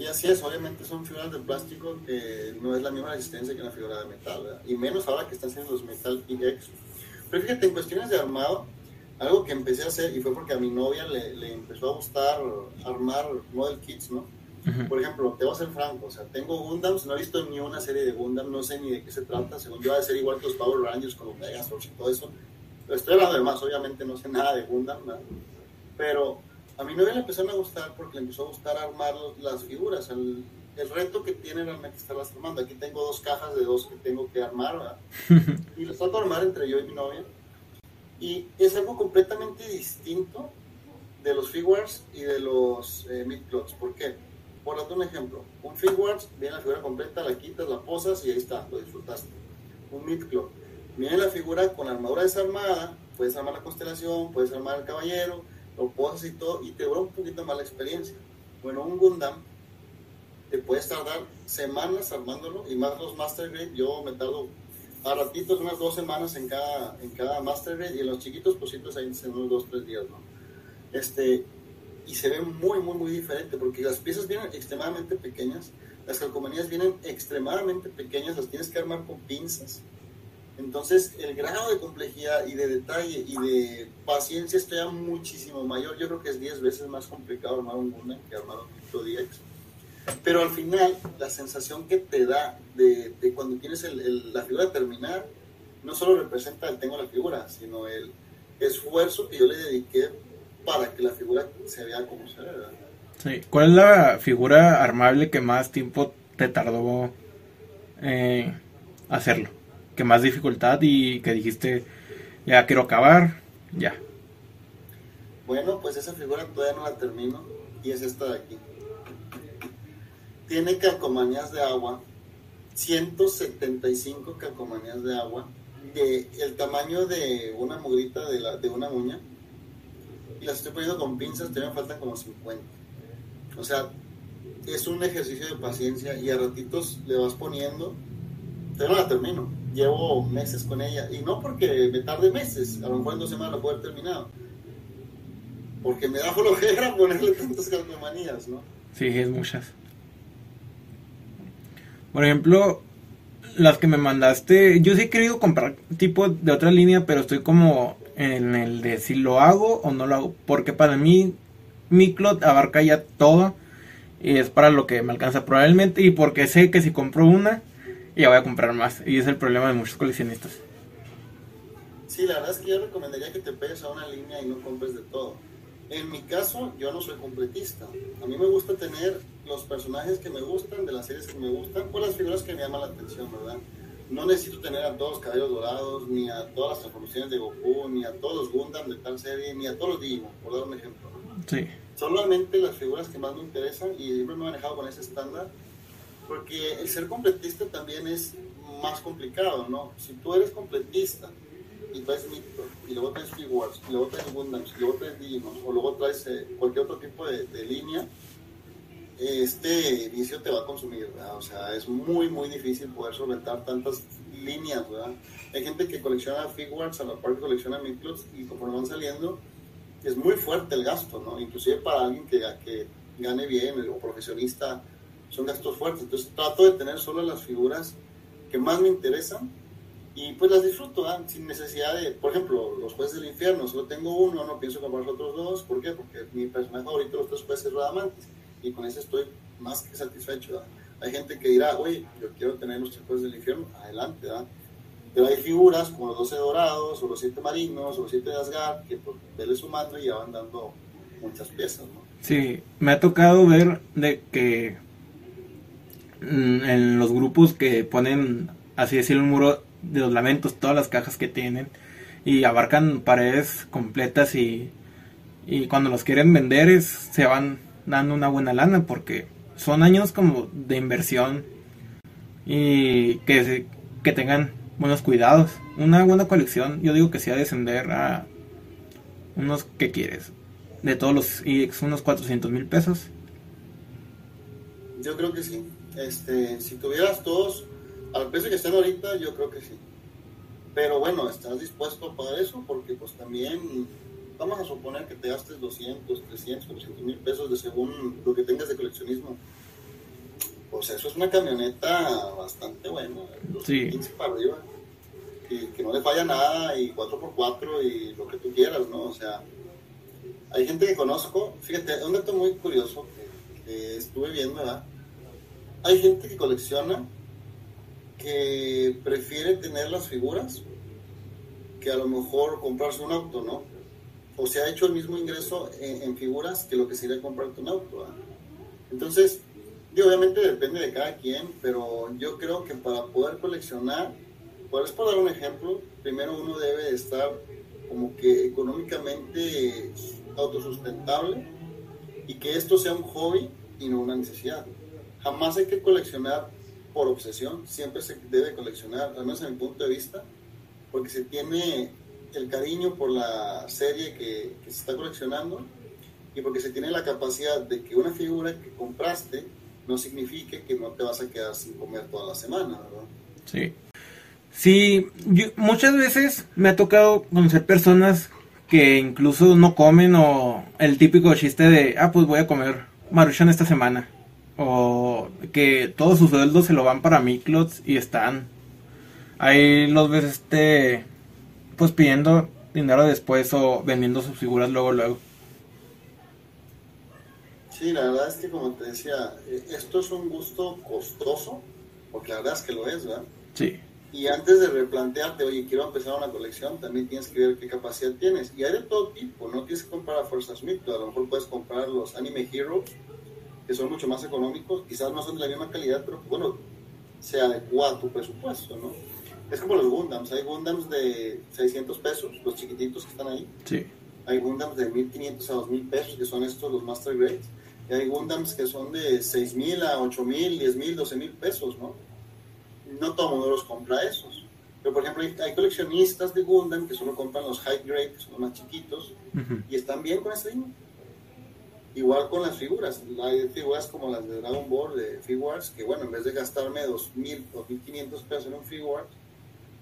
Sí, así es. Obviamente son figuras de plástico que no es la misma resistencia que una figura de metal, ¿verdad? Y menos ahora que están haciendo los Metal PX. Pero fíjate, en cuestiones de armado, algo que empecé a hacer, y fue porque a mi novia le, le empezó a gustar armar model kits, ¿no? Por ejemplo, te voy a ser franco, o sea, tengo Gundams, no he visto ni una serie de Gundam, no sé ni de qué se trata, según yo, va a ser igual que los Power Rangers con los Megazords y todo eso. Pero estoy hablando de más, obviamente no sé nada de Gundam, ¿no? pero a mi novia le empezó a gustar porque le empezó a gustar armar las figuras. El, el reto que tiene realmente es estarlas armando. Aquí tengo dos cajas de dos que tengo que armar, *laughs* y las trato de armar entre yo y mi novia. Y es algo completamente distinto de los figures y de los eh, mid-plots. ¿Por qué? Por darte un ejemplo, un Figuarts viene la figura completa, la quitas, la posas y ahí está, lo disfrutaste. Un Midcloth viene la figura con armadura desarmada, puedes armar la constelación, puedes armar el caballero, y todo, y te dura un poquito más la experiencia. Bueno, un Gundam te puedes tardar semanas armándolo, y más los Master Grade, yo me tardo a ratitos, unas dos semanas en cada, en cada Master Grade, y en los chiquitos, siempre ahí en unos dos, tres días, ¿no? Este, y se ve muy, muy, muy diferente porque las piezas vienen extremadamente pequeñas, las calcomanías vienen extremadamente pequeñas, las tienes que armar con pinzas. Entonces, el grado de complejidad y de detalle y de paciencia está muchísimo mayor. Yo creo que es 10 veces más complicado armar un Gundam que armar un Crypto DX. Pero al final, la sensación que te da de, cuando tienes el, la figura terminar, no solo representa el tengo la figura, sino el esfuerzo que yo le dediqué para que la figura se vea como se ve. ¿Cuál es la figura armable que más tiempo te tardó eh, hacerlo? ¿Que más dificultad y que dijiste, ya quiero acabar, ya? Bueno, pues esa figura todavía no la termino y es esta de aquí. Tiene calcomanías de agua, 175 calcomanías de agua, de el tamaño de una mugrita de, la, de una uña y las estoy poniendo con pinzas, todavía me faltan como 50. O sea, es un ejercicio de paciencia y a ratitos le vas poniendo, todavía no la termino. Llevo meses con ella y no porque me tarde meses, a lo mejor en dos semanas la puedo haber terminado. Porque me da flojera *laughs* ponerle tantas calcomanías, ¿no? Sí, es muchas. Por ejemplo, las que me mandaste, yo sí he querido comprar tipo de otra línea, pero estoy como en el de si lo hago o no lo hago. Porque para mí, mi clot abarca ya todo. Y es para lo que me alcanza probablemente. Y porque sé que si compro una, ya voy a comprar más. Y es el problema de muchos coleccionistas. Sí, la verdad es que yo recomendaría que te pegues a una línea y no compres de todo. En mi caso, yo no soy completista. A mí me gusta tener los personajes que me gustan, de las series que me gustan, o las figuras que me llaman la atención, ¿verdad? no necesito tener a todos los cabellos dorados, ni a todas las transformaciones de Goku, ni a todos los Gundam de tal serie, ni a todos los Digimon, por dar un ejemplo. Sí. Solamente las figuras que más me interesan y siempre me he manejado con ese estándar, porque el ser completista también es más complicado, ¿no? Si tú eres completista y traes Mito, y luego traes Figures, y luego traes Gundams, y luego traes Digimon, o luego traes eh, cualquier otro tipo de, de línea, este vicio te va a consumir, ¿verdad? O sea, es muy, muy difícil poder solventar tantas líneas, ¿verdad? Hay gente que colecciona figures a la par que colecciona Midclots y conforme van saliendo, es muy fuerte el gasto, ¿no? Inclusive para alguien que, que gane bien o profesionista, son gastos fuertes. Entonces trato de tener solo las figuras que más me interesan y pues las disfruto, ¿verdad? sin necesidad de, por ejemplo, los jueces del infierno, solo tengo uno, no pienso comprar los otros dos, ¿por qué? Porque mi personaje favorito de los tres jueces es Radamantis y con eso estoy más que satisfecho. ¿verdad? Hay gente que dirá, oye, yo quiero tener los tres jueces del infierno, adelante, ¿verdad? Pero hay figuras como los 12 dorados, o los 7 marinos, o los 7 de Asgard, que por verle sumando ya van dando muchas piezas, ¿no? Sí, me ha tocado ver de que en los grupos que ponen, así decir, un muro de los lamentos, todas las cajas que tienen, y abarcan paredes completas y, y cuando los quieren vender es, se van dando una buena lana porque son años como de inversión y que, que tengan buenos cuidados. Una buena colección, yo digo que sí de descender a unos que quieres. De todos los EX, unos 400 mil pesos. Yo creo que sí. Este, si tuvieras todos al precio que están ahorita, yo creo que sí. Pero bueno, ¿estás dispuesto a pagar eso? Porque pues también vamos a suponer que te gastes 200, 300, 400 mil pesos de según lo que tengas de coleccionismo. Pues eso es una camioneta bastante buena, sí. 15 para arriba que, no le falla nada y 4x4 y lo que tú quieras, ¿no? O sea, hay gente que conozco, fíjate, un dato muy curioso que, estuve viendo, ¿verdad? Hay gente que colecciona que prefiere tener las figuras que a lo mejor comprarse un auto, ¿no? O se ha hecho el mismo ingreso en, figuras que lo que sería comprarte un auto, ¿verdad? Entonces, obviamente depende de cada quien, pero yo creo que para poder coleccionar pues por dar un ejemplo, primero uno debe estar como que económicamente autosustentable y que esto sea un hobby y no una necesidad. Jamás hay que coleccionar por obsesión, siempre se debe coleccionar, al menos en mi punto de vista, porque se tiene el cariño por la serie que, se está coleccionando y porque se tiene la capacidad de que una figura que compraste no signifique que no te vas a quedar sin comer toda la semana, ¿verdad? Sí. Sí, muchas veces me ha tocado conocer personas que incluso no comen o el típico chiste de, ah, pues voy a comer maruchan esta semana. O que todo su sueldo se lo van para Miklots y están. Ahí los ves, este, pues pidiendo dinero después o vendiendo sus figuras luego, luego. Sí, la verdad es que como te decía, eh, esto es un gusto costoso, porque la verdad es que lo es, ¿verdad? Sí. Y antes de replantearte, oye, quiero empezar una colección, también tienes que ver qué capacidad tienes. Y hay de todo tipo, no tienes que comprar a Fuerza Smith, a lo mejor puedes comprar los Anime Heroes, que son mucho más económicos, quizás no son de la misma calidad, pero bueno, se adecua a tu presupuesto, ¿no? Es como los Gundams, hay Gundams de 600 pesos, los chiquititos que están ahí. Sí. Hay Gundams de 1500 a 2000 pesos, que son estos los Master Grades. Y hay Gundams que son de 6000 a 8000, 10000, 12000 pesos, ¿no? no todo el mundo los compra esos. Pero, por ejemplo, hay, coleccionistas de Gundam que solo compran los high grade, que son los más chiquitos, y están bien con ese Igual con las figuras. Hay figuras como las de Dragon Ball, de Figuarts, que bueno, en vez de gastarme 2.000 o 1.500 pesos en un Figuart,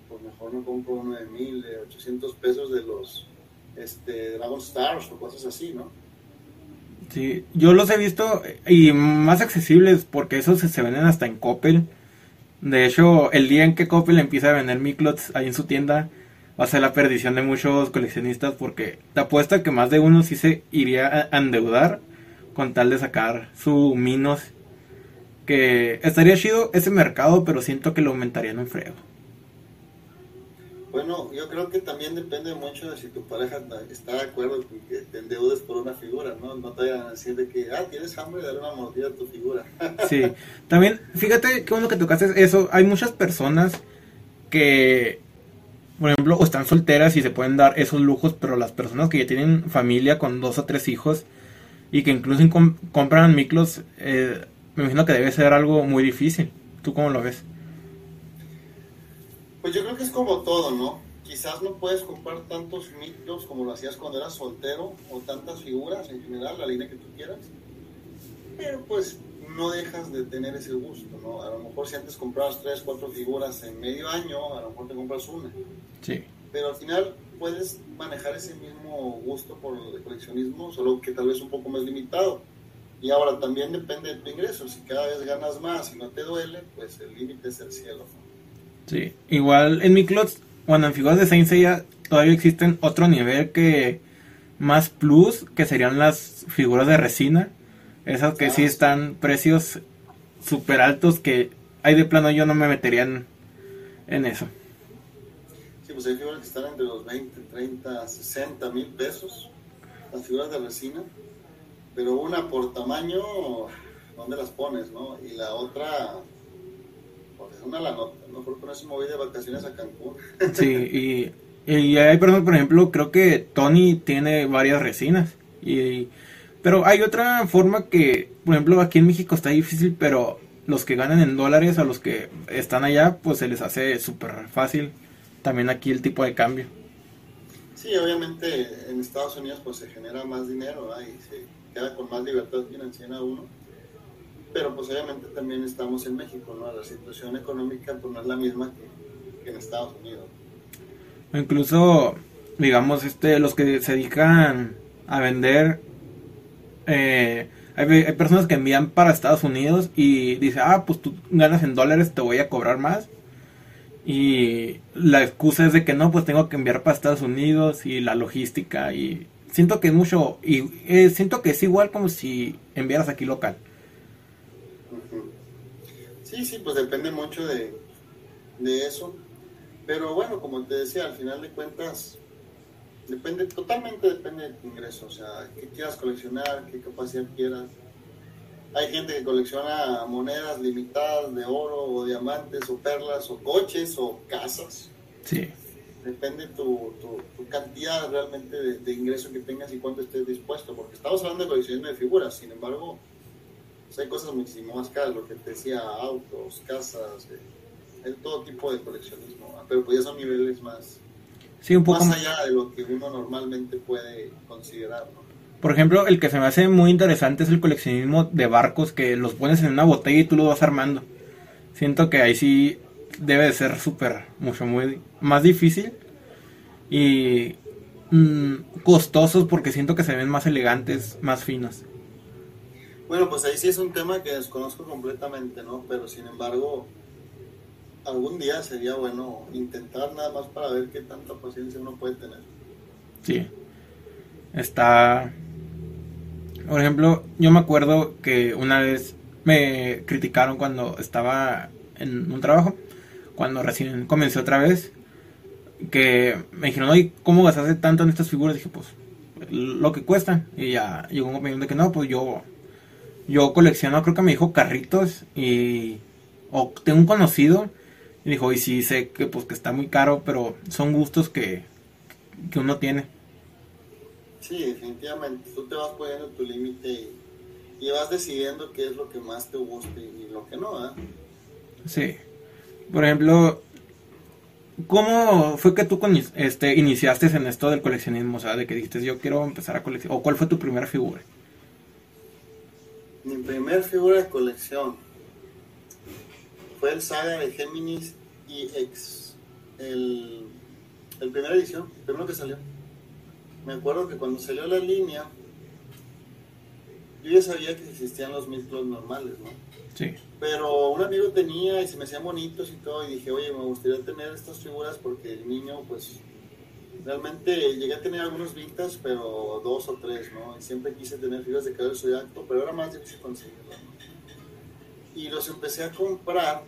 pues mejor me compro uno de 1.000, de 800 pesos de los este, Dragon Stars o cosas así, ¿no? Sí, yo los he visto y más accesibles porque esos se, se venden hasta en Coppel de hecho, el día en que Coppel empieza a vender Miklots ahí en su tienda, va a ser la perdición de muchos coleccionistas porque te apuesta que más de uno sí se iría a endeudar con tal de sacar su Minos. Que estaría chido ese mercado, pero siento que lo aumentarían un frego. Bueno, yo creo que también depende mucho de si tu pareja está de acuerdo con que te endeudes por una figura, ¿no? No te vayan a decir de que, ah, tienes hambre, de darle una mordida a tu figura. *laughs* Sí, también, fíjate qué bueno que tocaste eso. Hay muchas personas que, por ejemplo, o están solteras y se pueden dar esos lujos, pero las personas que ya tienen familia con dos o tres hijos y que incluso compran miclos, eh, me imagino que debe ser algo muy difícil. ¿Tú cómo lo ves? Pues yo creo que es como todo, ¿no? Quizás no puedes comprar tantos micros como lo hacías cuando eras soltero o tantas figuras en general, la línea que tú quieras. Pero pues no dejas de tener ese gusto, ¿no? A lo mejor si antes comprabas tres, cuatro figuras en medio año, a lo mejor te compras una. Sí. Pero al final puedes manejar ese mismo gusto por el coleccionismo, solo que tal vez un poco más limitado. Y ahora también depende de tu ingreso. Si cada vez ganas más y no te duele, pues el límite es el cielo. Sí, igual en mi clots, bueno, en figuras de Saint Seiya todavía existen otro nivel que más plus, que serían las figuras de resina esas que sí están precios súper altos que hay de plano yo no me metería en, eso. Sí, pues hay figuras que están entre los 20, 30, 60 mil pesos, las figuras de resina, pero una por tamaño, ¿dónde las pones, no? Y la otra, pues es una la nota, mejor con eso me voy de vacaciones a Cancún. Sí, y, y hay personas, por ejemplo, creo que Tony tiene varias resinas y pero hay otra forma que, por ejemplo, aquí en México está difícil, pero los que ganan en dólares a los que están allá, pues se les hace súper fácil también aquí el tipo de cambio. Sí, obviamente en Estados Unidos pues se genera más dinero y se queda con más libertad financiera uno. Pero pues obviamente también estamos en México, ¿no? La situación económica pues no es la misma que, que en Estados Unidos. Incluso, digamos, este, los que se dedican a vender eh, hay, personas que envían para Estados Unidos y dice, ah, pues tú ganas en dólares, te voy a cobrar más. Y la excusa es de que no, pues tengo que enviar para Estados Unidos y la logística y siento que es mucho y eh, siento que es igual como si enviaras aquí local. Sí, sí, pues depende mucho de, de eso. Pero bueno, como te decía, al final de cuentas, Depende, totalmente depende de tu ingreso, o sea, qué quieras coleccionar, qué capacidad quieras. Hay gente que colecciona monedas limitadas de oro o diamantes o perlas o coches o casas. Sí. Depende tu, tu, cantidad realmente de, ingreso que tengas y cuánto estés dispuesto, porque estamos hablando de coleccionismo de figuras, sin embargo, pues hay cosas muchísimo más caras, lo que te decía, autos, casas, eh, hay todo tipo de coleccionismo, pero pues ya son niveles más, un poco más allá de lo que uno normalmente puede considerar. Por ejemplo, el que se me hace muy interesante es el coleccionismo de barcos que los pones en una botella y tú los vas armando. Siento que ahí sí debe de ser súper, mucho, muy más difícil y mm, costosos porque siento que se ven más elegantes, más finos. Bueno, pues ahí sí es un tema que desconozco completamente, ¿no? Pero sin embargo, algún día sería bueno intentar nada más para ver qué tanta paciencia uno puede tener. Sí. Está... Por ejemplo, yo me acuerdo que una vez me criticaron cuando estaba en un trabajo, cuando recién comencé otra vez, que me dijeron, oye, ¿cómo gastaste tanto en estas figuras? dije, pues, lo que cuesta. Y ya llegó un opinión de que no, pues yo, yo colecciono, creo que me dijo carritos y, o tengo un conocido y dijo, y sí sé que pues que está muy caro, pero son gustos que, uno tiene. Sí, definitivamente. Tú te vas poniendo tu límite y, vas decidiendo qué es lo que más te gusta y, lo que no, ¿eh? Sí. Por ejemplo, ¿cómo fue que tú este, iniciaste en esto del coleccionismo? O sea, de que dijiste, yo quiero empezar a coleccionar. ¿O cuál fue tu primera figura? Mi primera figura de colección fue el Saga de Géminis EX, el, el primera edición, el primero que salió. Me acuerdo que cuando salió la línea, yo ya sabía que existían los micros normales, ¿no? Sí. Pero un amigo tenía y se me hacían bonitos y todo, y dije, oye, me gustaría tener estas figuras porque el niño, pues, realmente llegué a tener algunos vintage, pero dos o tres, ¿no? Y siempre quise tener figuras de cabello zodiaco, pero era más difícil conseguirlas, ¿no? Y los empecé a comprar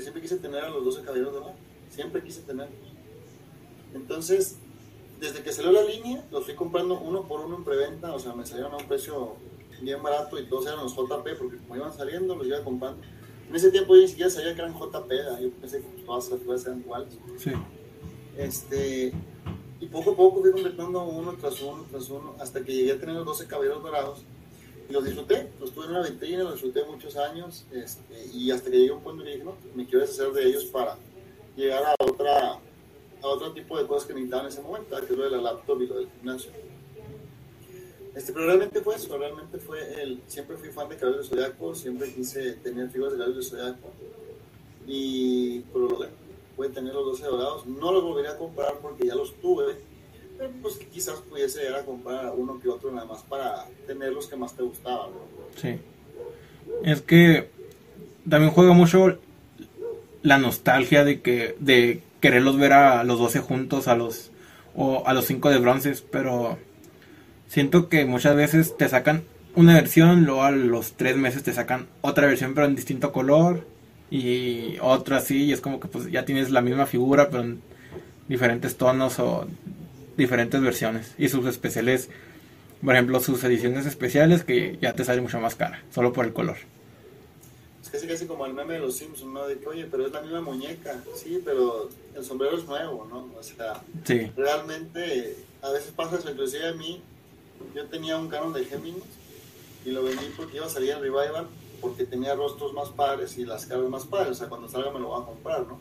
siempre quise tener a los 12 caballeros de mar. Siempre quise tenerlos. Entonces, desde que salió la línea, los fui comprando uno por uno en preventa. O sea, me salieron a un precio bien barato y todos eran los JP, porque como iban saliendo, los iba comprando. En ese tiempo yo ni siquiera sabía que eran JP, yo pensé que pues, todas las figuras eran iguales. Sí. Este, y poco a poco fui completando uno tras uno, tras uno, hasta que llegué a tener los 12 caballeros dorados los disfruté, los tuve en una vitrina, los disfruté muchos años este, y hasta que llegué a un punto dije, no, me quiero deshacer de ellos para llegar a otra a otro tipo de cosas que necesitaba en ese momento, que es lo de la laptop y lo del gimnasio. Este, pero realmente fue eso, realmente fue el, siempre fui fan de Caballeros de Zodiaco, siempre quise tener figuras de Caballeros de Zodiaco y por lo puede tener los 12 dorados, no los volvería a comprar porque ya los tuve, pero pues quizás pudiese llegar a comprar uno que otro nada más para tener los que más te gustaban. Sí, es que también juega mucho la nostalgia de que de quererlos ver a los 12 juntos, a los o a los 5 de bronces, pero siento que muchas veces te sacan una versión, luego a los 3 meses te sacan otra versión pero en distinto color y otra así y es como que pues ya tienes la misma figura pero en diferentes tonos o diferentes versiones y sus especiales, por ejemplo, sus ediciones especiales que ya te sale mucho más cara, solo por el color casi casi como el meme de los Simpsons, ¿no? De que, oye, pero es la misma muñeca, sí, pero el sombrero es nuevo, ¿no? O sea, realmente a veces pasa eso, inclusive a mí, yo tenía un canon de Géminis y lo vendí porque iba a salir en Revival porque tenía rostros más padres y las caras más padres, o sea, cuando salga me lo voy a comprar, ¿no?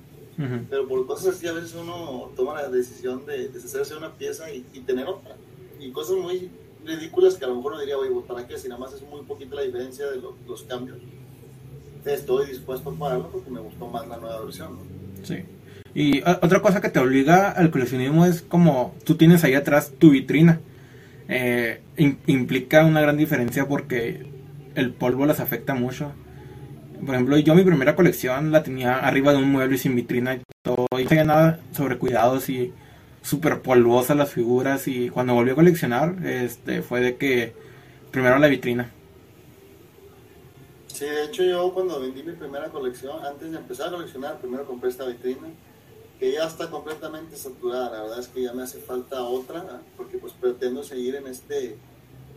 Pero por cosas así a veces uno toma la decisión de deshacerse de una pieza y, tener otra. Y cosas muy ridículas que a lo mejor uno diría, oye, ¿para qué? Si nada más es muy poquito la diferencia de los cambios estoy dispuesto a pagarlo porque me gustó más la nueva versión. Sí. Y otra cosa que te obliga al coleccionismo es como tú tienes ahí atrás tu vitrina. Eh, implica una gran diferencia porque el polvo las afecta mucho. Por ejemplo, yo mi primera colección la tenía arriba de un mueble sin vitrina y todo. Y no sabía nada sobre cuidados y súper polvosas las figuras. Y cuando volví a coleccionar, este, fue de que primero la vitrina Sí, de hecho yo cuando vendí mi primera colección, antes de empezar a coleccionar, primero compré esta vitrina, que ya está completamente saturada, la verdad es que ya me hace falta otra, porque pues pretendo seguir en este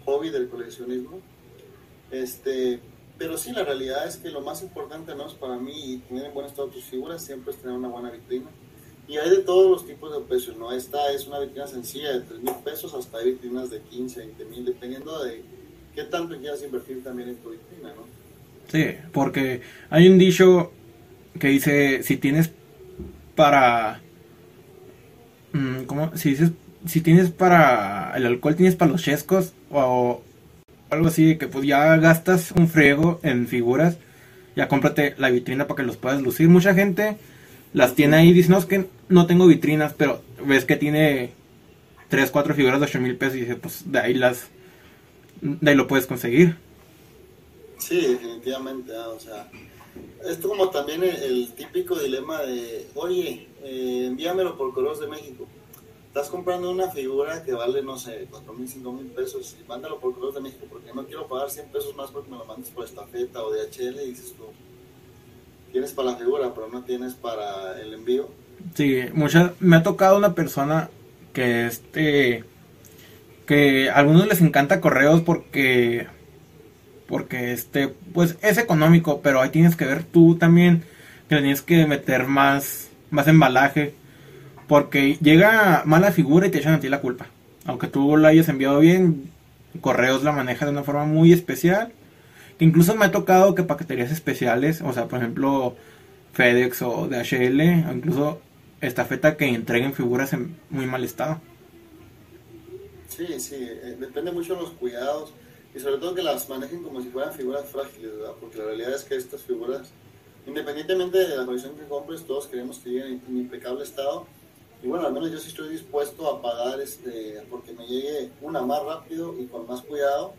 hobby del coleccionismo. Este, pero sí, la realidad es que lo más importante ¿no? es para mí y tener en buen estado tus figuras siempre es tener una buena vitrina. Y hay de todos los tipos de precios, ¿no? Esta es una vitrina sencilla de 3 mil pesos hasta hay vitrinas de 15, 20 mil, dependiendo de qué tanto quieras invertir también en tu vitrina, ¿no? Sí, porque hay un dicho que dice, si tienes para... Mm, ¿Cómo? Si dices, si tienes para el alcohol, tienes para los chescos o algo así, que pues ya gastas un friego en figuras, ya cómprate la vitrina para que los puedas lucir. Mucha gente las tiene ahí dice, no, es que no tengo vitrinas, pero ves que tiene 3, 4 figuras de 8 mil pesos y dice, pues de ahí las, de ahí lo puedes conseguir. Sí, definitivamente, ah, o sea, esto como también el, típico dilema de, oye, eh, envíamelo por Correos de México. Estás comprando una figura que vale, no sé, 4 mil, 5 mil pesos y mándalo por Correos de México porque no quiero pagar 100 pesos más porque me lo mandes por estafeta o DHL y dices tú, tienes para la figura pero no tienes para el envío. Sí, mucha, me ha tocado una persona que este que a algunos les encanta correos porque porque este pues es económico pero ahí tienes que ver tú también que tienes que meter más más embalaje porque llega mala figura y te echan a ti la culpa aunque tú la hayas enviado bien correos la maneja de una forma muy especial incluso me ha tocado que paqueterías especiales o sea por ejemplo FedEx o DHL o incluso estafeta que entreguen figuras en muy mal estado sí sí eh, depende mucho de los cuidados y sobre todo que las manejen como si fueran figuras frágiles, ¿verdad? Porque la realidad es que estas figuras, independientemente de la colección que compres, todos queremos que lleguen en impecable estado. Y bueno, al menos yo sí estoy dispuesto a pagar este, porque me llegue una más rápido y con más cuidado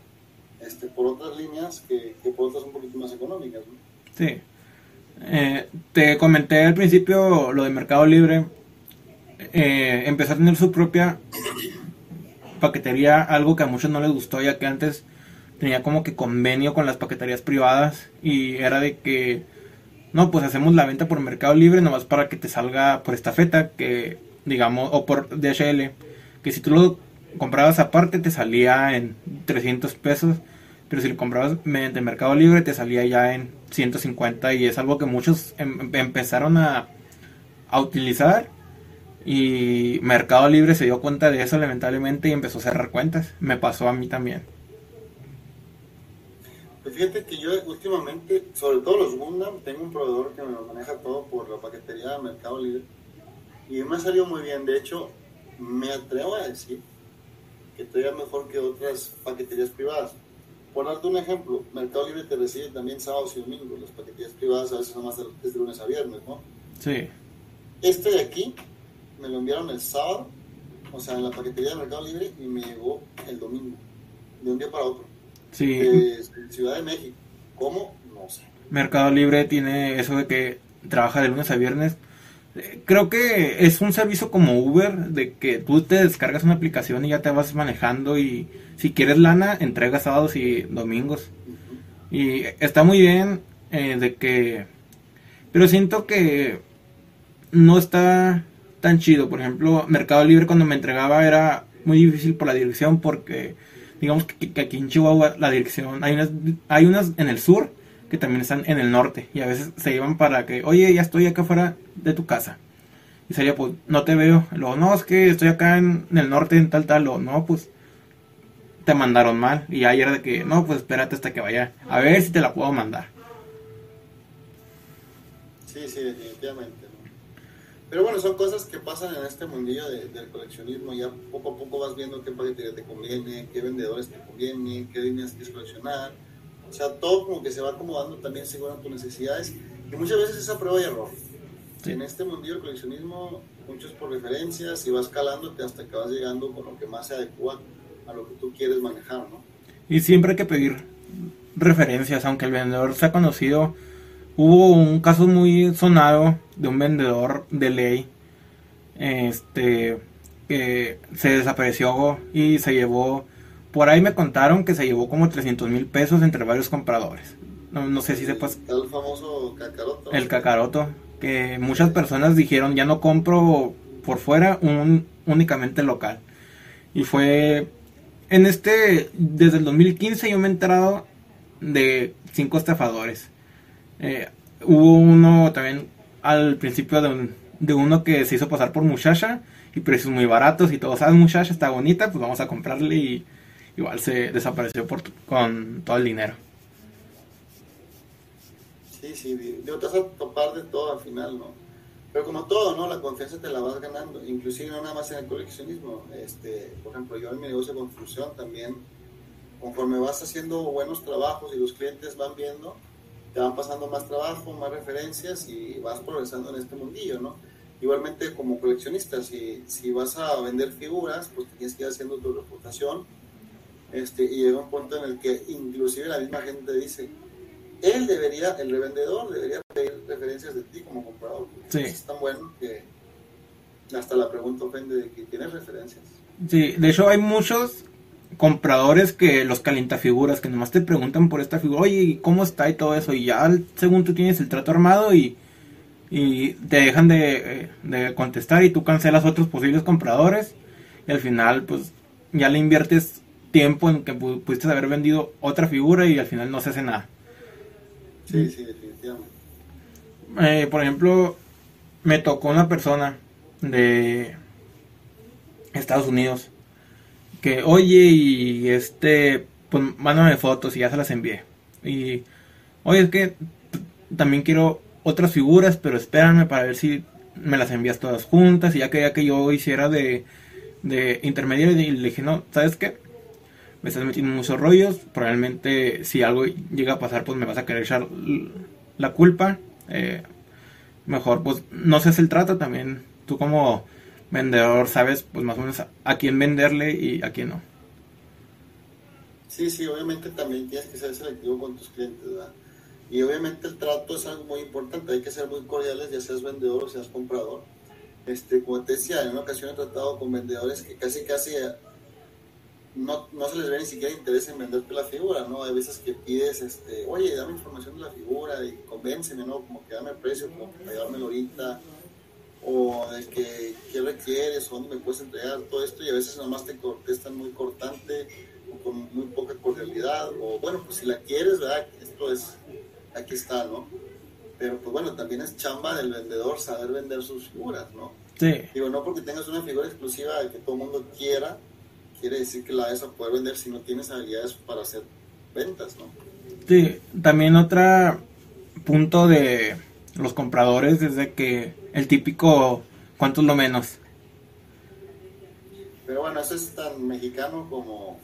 este, por otras líneas que, que por otras un poquito más económicas. ¿no? Sí. Eh, te comenté al principio lo de Mercado Libre. Eh, empezó a tener su propia paquetería, algo que a muchos no les gustó, ya que antes tenía como que convenio con las paqueterías privadas y era de que no, pues hacemos la venta por Mercado Libre nomás para que te salga por estafeta, que digamos, o por DHL, que si tú lo comprabas aparte te salía en 300 pesos, pero si lo comprabas mediante Mercado Libre te salía ya en 150 y es algo que muchos em, empezaron a, a utilizar y Mercado Libre se dio cuenta de eso lamentablemente y empezó a cerrar cuentas. Me pasó a mí también. Pues fíjate que yo últimamente, sobre todo los Gundam, tengo un proveedor que me lo maneja todo por la paquetería de Mercado Libre. Y me ha salido muy bien. De hecho, me atrevo a decir que todavía mejor que otras paqueterías privadas. Por darte un ejemplo, Mercado Libre te recibe también sábados y domingos. Las paqueterías privadas a veces nomás es de lunes a viernes, ¿no? Sí. Este de aquí me lo enviaron el sábado, o sea, en la paquetería de Mercado Libre, y me llegó el domingo, de un día para otro. Sí. De Ciudad de México. ¿Cómo? No sé. Mercado Libre tiene eso de que trabaja de lunes a viernes. Creo que es un servicio como Uber, de que tú te descargas una aplicación y ya te vas manejando y si quieres lana, entregas sábados y domingos. Y está muy bien eh, de que... Pero siento que no está tan chido. Por ejemplo, Mercado Libre cuando me entregaba era muy difícil por la dirección porque digamos que, que aquí en Chihuahua la dirección hay unas hay unas en el sur también están en el norte y a veces se llevan para que oye ya estoy acá fuera de tu casa y sería pues no te veo luego no es que estoy acá en, el norte en tal tal o no pues te mandaron mal y ahí era de que no pues espérate hasta que vaya a ver si te la puedo mandar Sí, sí, definitivamente. Pero bueno, son cosas que pasan en este mundillo de- del coleccionismo. Ya poco a poco vas viendo qué paquetería te conviene, qué vendedores te conviene, qué líneas quieres coleccionar. O sea, todo como que se va acomodando también según a tus necesidades. Y muchas veces es a prueba y error. Sí. En este mundillo del coleccionismo, muchos por referencias y vas calándote hasta que vas llegando con lo que más se adecua a lo que tú quieres manejar, ¿no? Y siempre hay que pedir referencias, aunque el vendedor sea conocido. Hubo un caso muy sonado de un vendedor de ley, este, que se desapareció y se llevó, por ahí me contaron que se llevó como 300 mil pesos entre varios compradores. No, no sé si sepas el famoso cacaroto. el cacaroto, que muchas personas dijeron ya no compro por fuera, un, únicamente local. Y fue en este, desde el 2015 yo me he enterado de cinco estafadores. Eh, hubo uno también al principio de, un- de uno que se hizo pasar por muchacha y precios muy baratos y todo, sabes muchacha está bonita, pues vamos a comprarle y igual se desapareció por, con todo el dinero. Sí, sí, di- digo, te vas a topar de todo al final, ¿no? Pero como todo, ¿no? La confianza te la vas ganando, inclusive no nada más en el coleccionismo. Este, por ejemplo, yo en mi negocio de construcción también, conforme vas haciendo buenos trabajos y los clientes van viendo, te van pasando más trabajo, más referencias y vas progresando en este mundillo, ¿no? Igualmente como coleccionista, si, si vas a vender figuras, pues tienes que ir haciendo tu reputación este, y llega un punto en el que inclusive la misma gente dice, él debería, el revendedor debería pedir referencias de ti como comprador. Sí. Es tan bueno que hasta la pregunta ofende de que tienes referencias. Sí, de hecho hay muchos compradores que los calientafiguras que nomás te preguntan por esta figura, oye, ¿y ¿cómo está y todo eso? Y ya según tú tienes el trato armado y, y te dejan de, de contestar y tú cancelas otros posibles compradores y al final pues ya le inviertes tiempo en que pu- pudiste haber vendido otra figura y al final no se hace nada. Sí, sí, definitivamente. Eh, por ejemplo, me tocó una persona de Estados Unidos que, oye, y este, pues mándame fotos y ya se las envié. Y, oye, es que también quiero otras figuras, pero espérame para ver si me las envías todas juntas. Y ya quería que yo hiciera de, de intermediario y le dije, no, ¿sabes qué? Me estás metiendo en muchos rollos. Probablemente si algo llega a pasar, pues me vas a querer echar la culpa. Eh, mejor, pues no se hace el trato también. Tú como vendedor sabes, pues más o menos a, quién venderle y a quién no. Sí, sí, obviamente también tienes que ser selectivo con tus clientes, ¿verdad? Y obviamente el trato es algo muy importante, hay que ser muy cordiales, ya seas vendedor o seas comprador. Este, como te decía, en una ocasión he tratado con vendedores que casi, casi no, no se les ve ni siquiera interés en venderte la figura, ¿no? Hay veces que pides, este, oye, dame información de la figura y convénceme, ¿no? Como que dame precio, como que para llevármelo ahorita, o de que qué requieres, o dónde me puedes entregar, todo esto, y a veces nomás te contestan muy cortante, o con muy poca cordialidad, o bueno, pues si la quieres, ¿verdad? Esto es, aquí está, ¿no? Pero pues bueno, también es chamba del vendedor saber vender sus figuras, ¿no? Sí, Digo, no porque tengas una figura exclusiva que todo el mundo quiera, quiere decir que la vas a poder vender si no tienes habilidades para hacer ventas, ¿no? sí. También otro punto de los compradores es de que el típico, ¿cuánto es lo menos? Pero Pero bueno, eso es tan mexicano como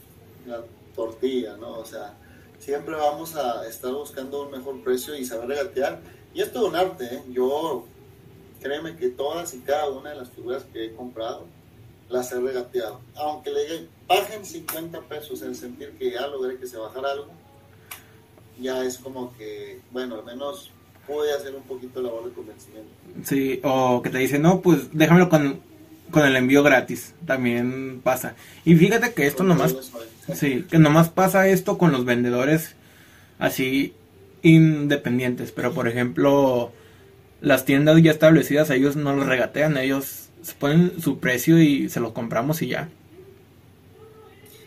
la tortilla, ¿no? O sea, siempre vamos a estar buscando un mejor precio y saber regatear. Y esto es un arte, ¿eh? Yo, créeme que todas y cada una de las figuras que he comprado, las he regateado. Aunque le bajen 50 pesos en sentir que ya logré que se bajara algo, ya es como que, bueno, al menos puede hacer un poquito de labor de convencimiento. Sí, o que te dice, no, pues déjamelo con, con el envío gratis, también pasa. Y fíjate que esto nomás, sí, que nomás pasa esto con los vendedores así independientes, pero por ejemplo, las tiendas ya establecidas, ellos no los regatean, ellos se ponen su precio y se los compramos y ya.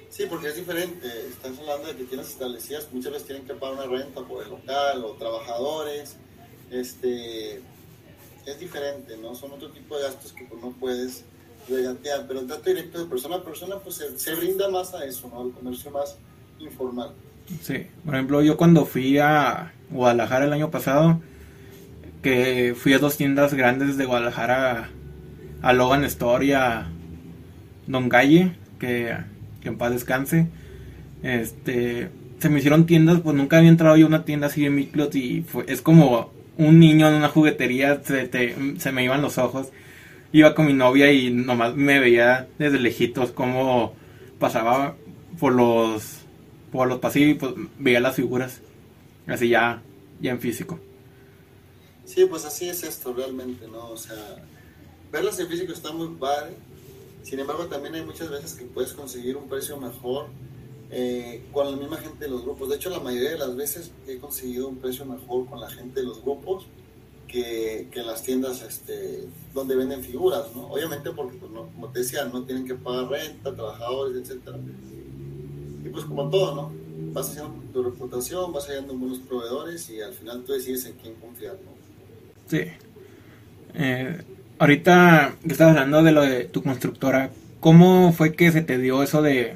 Sí, porque es diferente. Estás hablando de que tiendas establecidas muchas veces tienen que pagar una renta por el local o trabajadores. Este, es diferente, ¿no? Son otro tipo de gastos que pues, no puedes regatear. Pero el trato directo de persona a persona pues se, brinda más a eso, ¿no? Al comercio más informal. Sí, por ejemplo, yo cuando fui a Guadalajara el año pasado, que fui a dos tiendas grandes de Guadalajara, a Logan Store y a Don Galle, que que en paz descanse. Este, se me hicieron tiendas, pues nunca había entrado yo a una tienda así de Miclot y fue, es como un niño en una juguetería, se, se me iban los ojos. Iba con mi novia y nomás me veía desde lejitos como pasaba por los por los pasillos y pues, veía las figuras así ya ya en físico. Sí, pues así es esto realmente, ¿no? O sea, verlas en físico está muy padre sin embargo, también hay muchas veces que puedes conseguir un precio mejor eh, con la misma gente de los grupos. De hecho, la mayoría de las veces he conseguido un precio mejor con la gente de los grupos que, que en las tiendas este, donde venden figuras, ¿no? Obviamente porque, pues, como te decía, no tienen que pagar renta, trabajadores, etc. Y pues como todo, ¿no? Vas haciendo tu reputación, vas hallando buenos proveedores y al final tú decides en quién confiar, ¿no? Sí. Eh, Ahorita estás hablando de lo de tu constructora, ¿cómo fue que se te dio eso de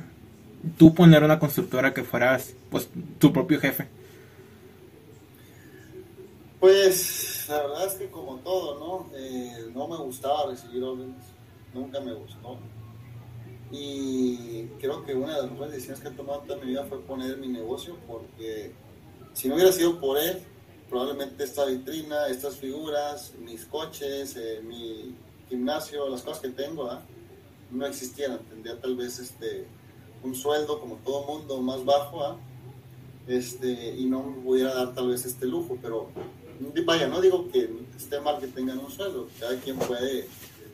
tú poner una constructora que fueras pues tu propio jefe? Pues la verdad es que como todo, ¿no? Eh, no me gustaba recibir órdenes, nunca me gustó. Y creo que una de las mejores decisiones que he tomado en toda mi vida fue poner mi negocio porque si no hubiera sido por él, probablemente esta vitrina, estas figuras, mis coches, eh, mi gimnasio, las cosas que tengo, no existieran. Tendría tal vez este, un sueldo como todo mundo más bajo este, y no me pudiera dar tal vez este lujo, pero vaya, no digo que esté mal que tengan un sueldo, cada quien puede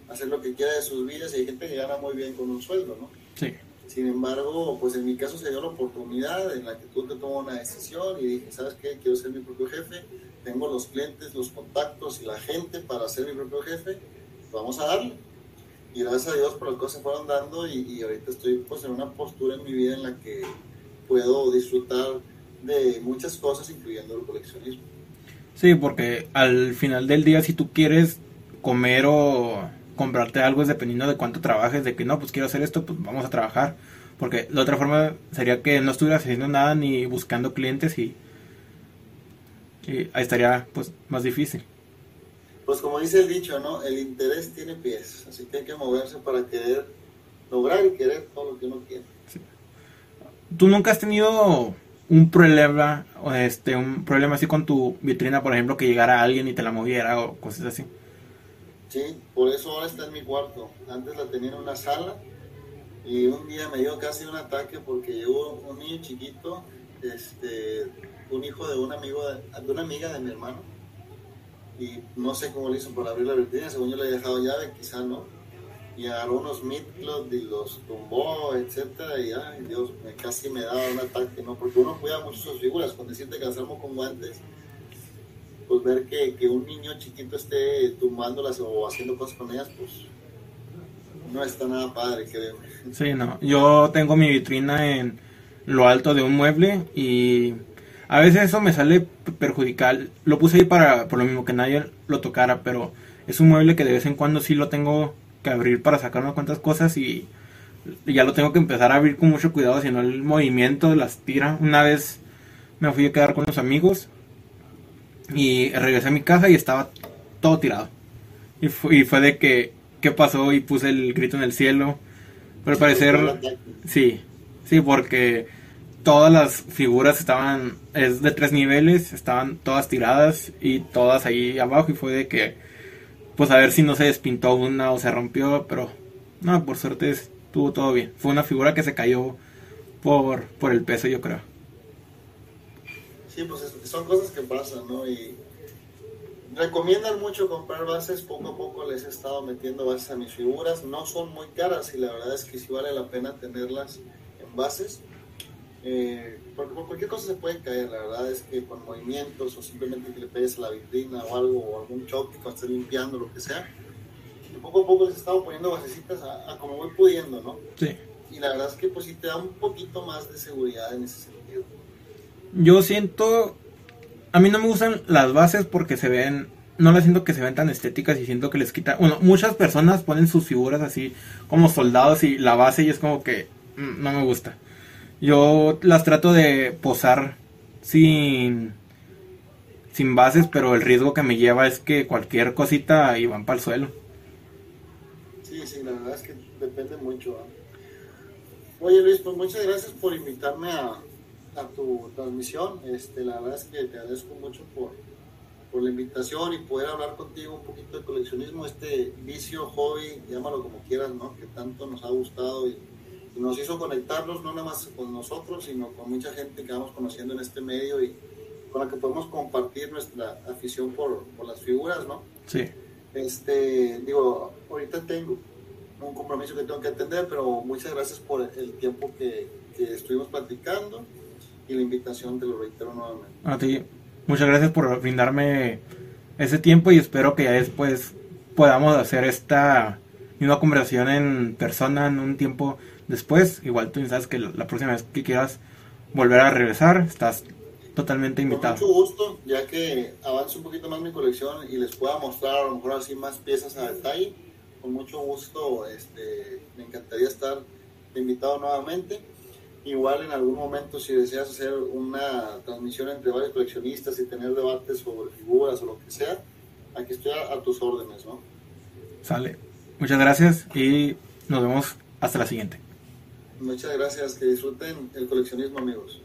hacer lo que quiera de sus vidas y hay gente que gana muy bien con un sueldo, ¿no? Sí. Sin embargo, pues en mi caso se dio la oportunidad en la que tú te tomas una decisión y dije, ¿sabes qué? Quiero ser mi propio jefe, tengo los clientes, los contactos y la gente para ser mi propio jefe, vamos a darle. Y gracias a Dios, por las cosas se fueron dando y, ahorita estoy pues en una postura en mi vida en la que puedo disfrutar de muchas cosas, incluyendo el coleccionismo. Sí, porque al final del día, si tú quieres comer o comprarte algo es dependiendo de cuánto trabajes, de que no, pues quiero hacer esto, pues vamos a trabajar. Porque la otra forma sería que no estuvieras haciendo nada ni buscando clientes y, ahí estaría pues más difícil. Pues como dice el dicho, ¿no? El interés tiene pies, así que hay que moverse para querer lograr y querer todo lo que uno quiere. ¿Tú nunca has tenido un problema, este, un problema así con tu vitrina, por ejemplo, que llegara alguien y te la moviera o cosas así? Sí, por eso ahora está en mi cuarto. Antes la tenía en una sala y un día me dio casi un ataque porque llegó un niño chiquito, este, un hijo de un amigo de, una amiga de mi hermano y no sé cómo le hizo para abrir la vitrina, según yo le he dejado llave, quizá no, y agarró unos midcloth y los tumbó, etcétera, y ay Dios, me, casi me daba un ataque, ¿no? Porque uno cuida mucho sus figuras, cuando siente que las con guantes, pues ver que, que, un niño chiquito esté tumbándolas o haciendo cosas con ellas, pues no está nada padre, creo. Sí, no. Yo tengo mi vitrina en lo alto de un mueble y a veces eso me sale perjudicial. Lo puse ahí para por lo mismo que nadie lo tocara, pero es un mueble que de vez en cuando sí lo tengo que abrir para sacar unas cuantas cosas y ya lo tengo que empezar a abrir con mucho cuidado, si no el movimiento las tira. Una vez me fui a quedar con los amigos y regresé a mi casa y estaba todo tirado. Y fue, y fue de que, ¿qué pasó? Y puse el grito en el cielo. Pero al parecer, sí, sí, porque todas las figuras estaban, es de tres niveles, estaban todas tiradas y todas ahí abajo y fue de que, pues a ver si no se despintó una o se rompió, pero no, por suerte estuvo todo bien. Fue una figura que se cayó por, por el peso, yo creo. Sí, pues son cosas que pasan, ¿no? Y recomiendan mucho comprar bases, poco a poco les he estado metiendo bases a mis figuras, no son muy caras y la verdad es que sí vale la pena tenerlas en bases eh, porque por cualquier cosa se puede caer, la verdad es que con movimientos o simplemente que le pegues a la vitrina o algo, o algún choque cuando estés limpiando, lo que sea. Y poco a poco les he estado poniendo basecitas a, como voy pudiendo, ¿no? Sí. Y la verdad es que pues sí te da un poquito más de seguridad en ese sentido. Yo siento, a mí no me gustan las bases porque se ven, no las siento que se ven tan estéticas y siento que les quita, bueno, muchas personas ponen sus figuras así como soldados y la base y es como que mm, no me gusta. Yo las trato de posar sin sin bases, pero el riesgo que me lleva es que cualquier cosita ahí van para el suelo. Sí, sí, la verdad es que depende mucho. Oye Luis, pues muchas gracias por invitarme a, a, tu transmisión. Este, la verdad es que te agradezco mucho por, por la invitación y poder hablar contigo un poquito de coleccionismo, este vicio, hobby, llámalo como quieras, ¿no? Que tanto nos ha gustado y nos hizo conectarnos no nada más con nosotros, sino con mucha gente que vamos conociendo en este medio y con la que podemos compartir nuestra afición por, por las figuras, ¿no? Sí. Este, digo, ahorita tengo un compromiso que tengo que atender, pero muchas gracias por el tiempo que, que estuvimos platicando y la invitación, te lo reitero nuevamente. A ti, muchas gracias por brindarme ese tiempo y espero que ya después podamos hacer esta misma conversación en persona en un tiempo después. Igual tú sabes que la próxima vez que quieras volver a regresar, estás totalmente invitado. Con mucho gusto, ya que avance un poquito más mi colección y les pueda mostrar a lo mejor así más piezas a detalle. Con mucho gusto, este, me encantaría estar invitado nuevamente. Igual en algún momento si deseas hacer una transmisión entre varios coleccionistas y tener debates sobre figuras o lo que sea, aquí estoy a, a tus órdenes, ¿no? Sale. Muchas gracias y nos vemos hasta la siguiente. Muchas gracias, que disfruten el coleccionismo amigos.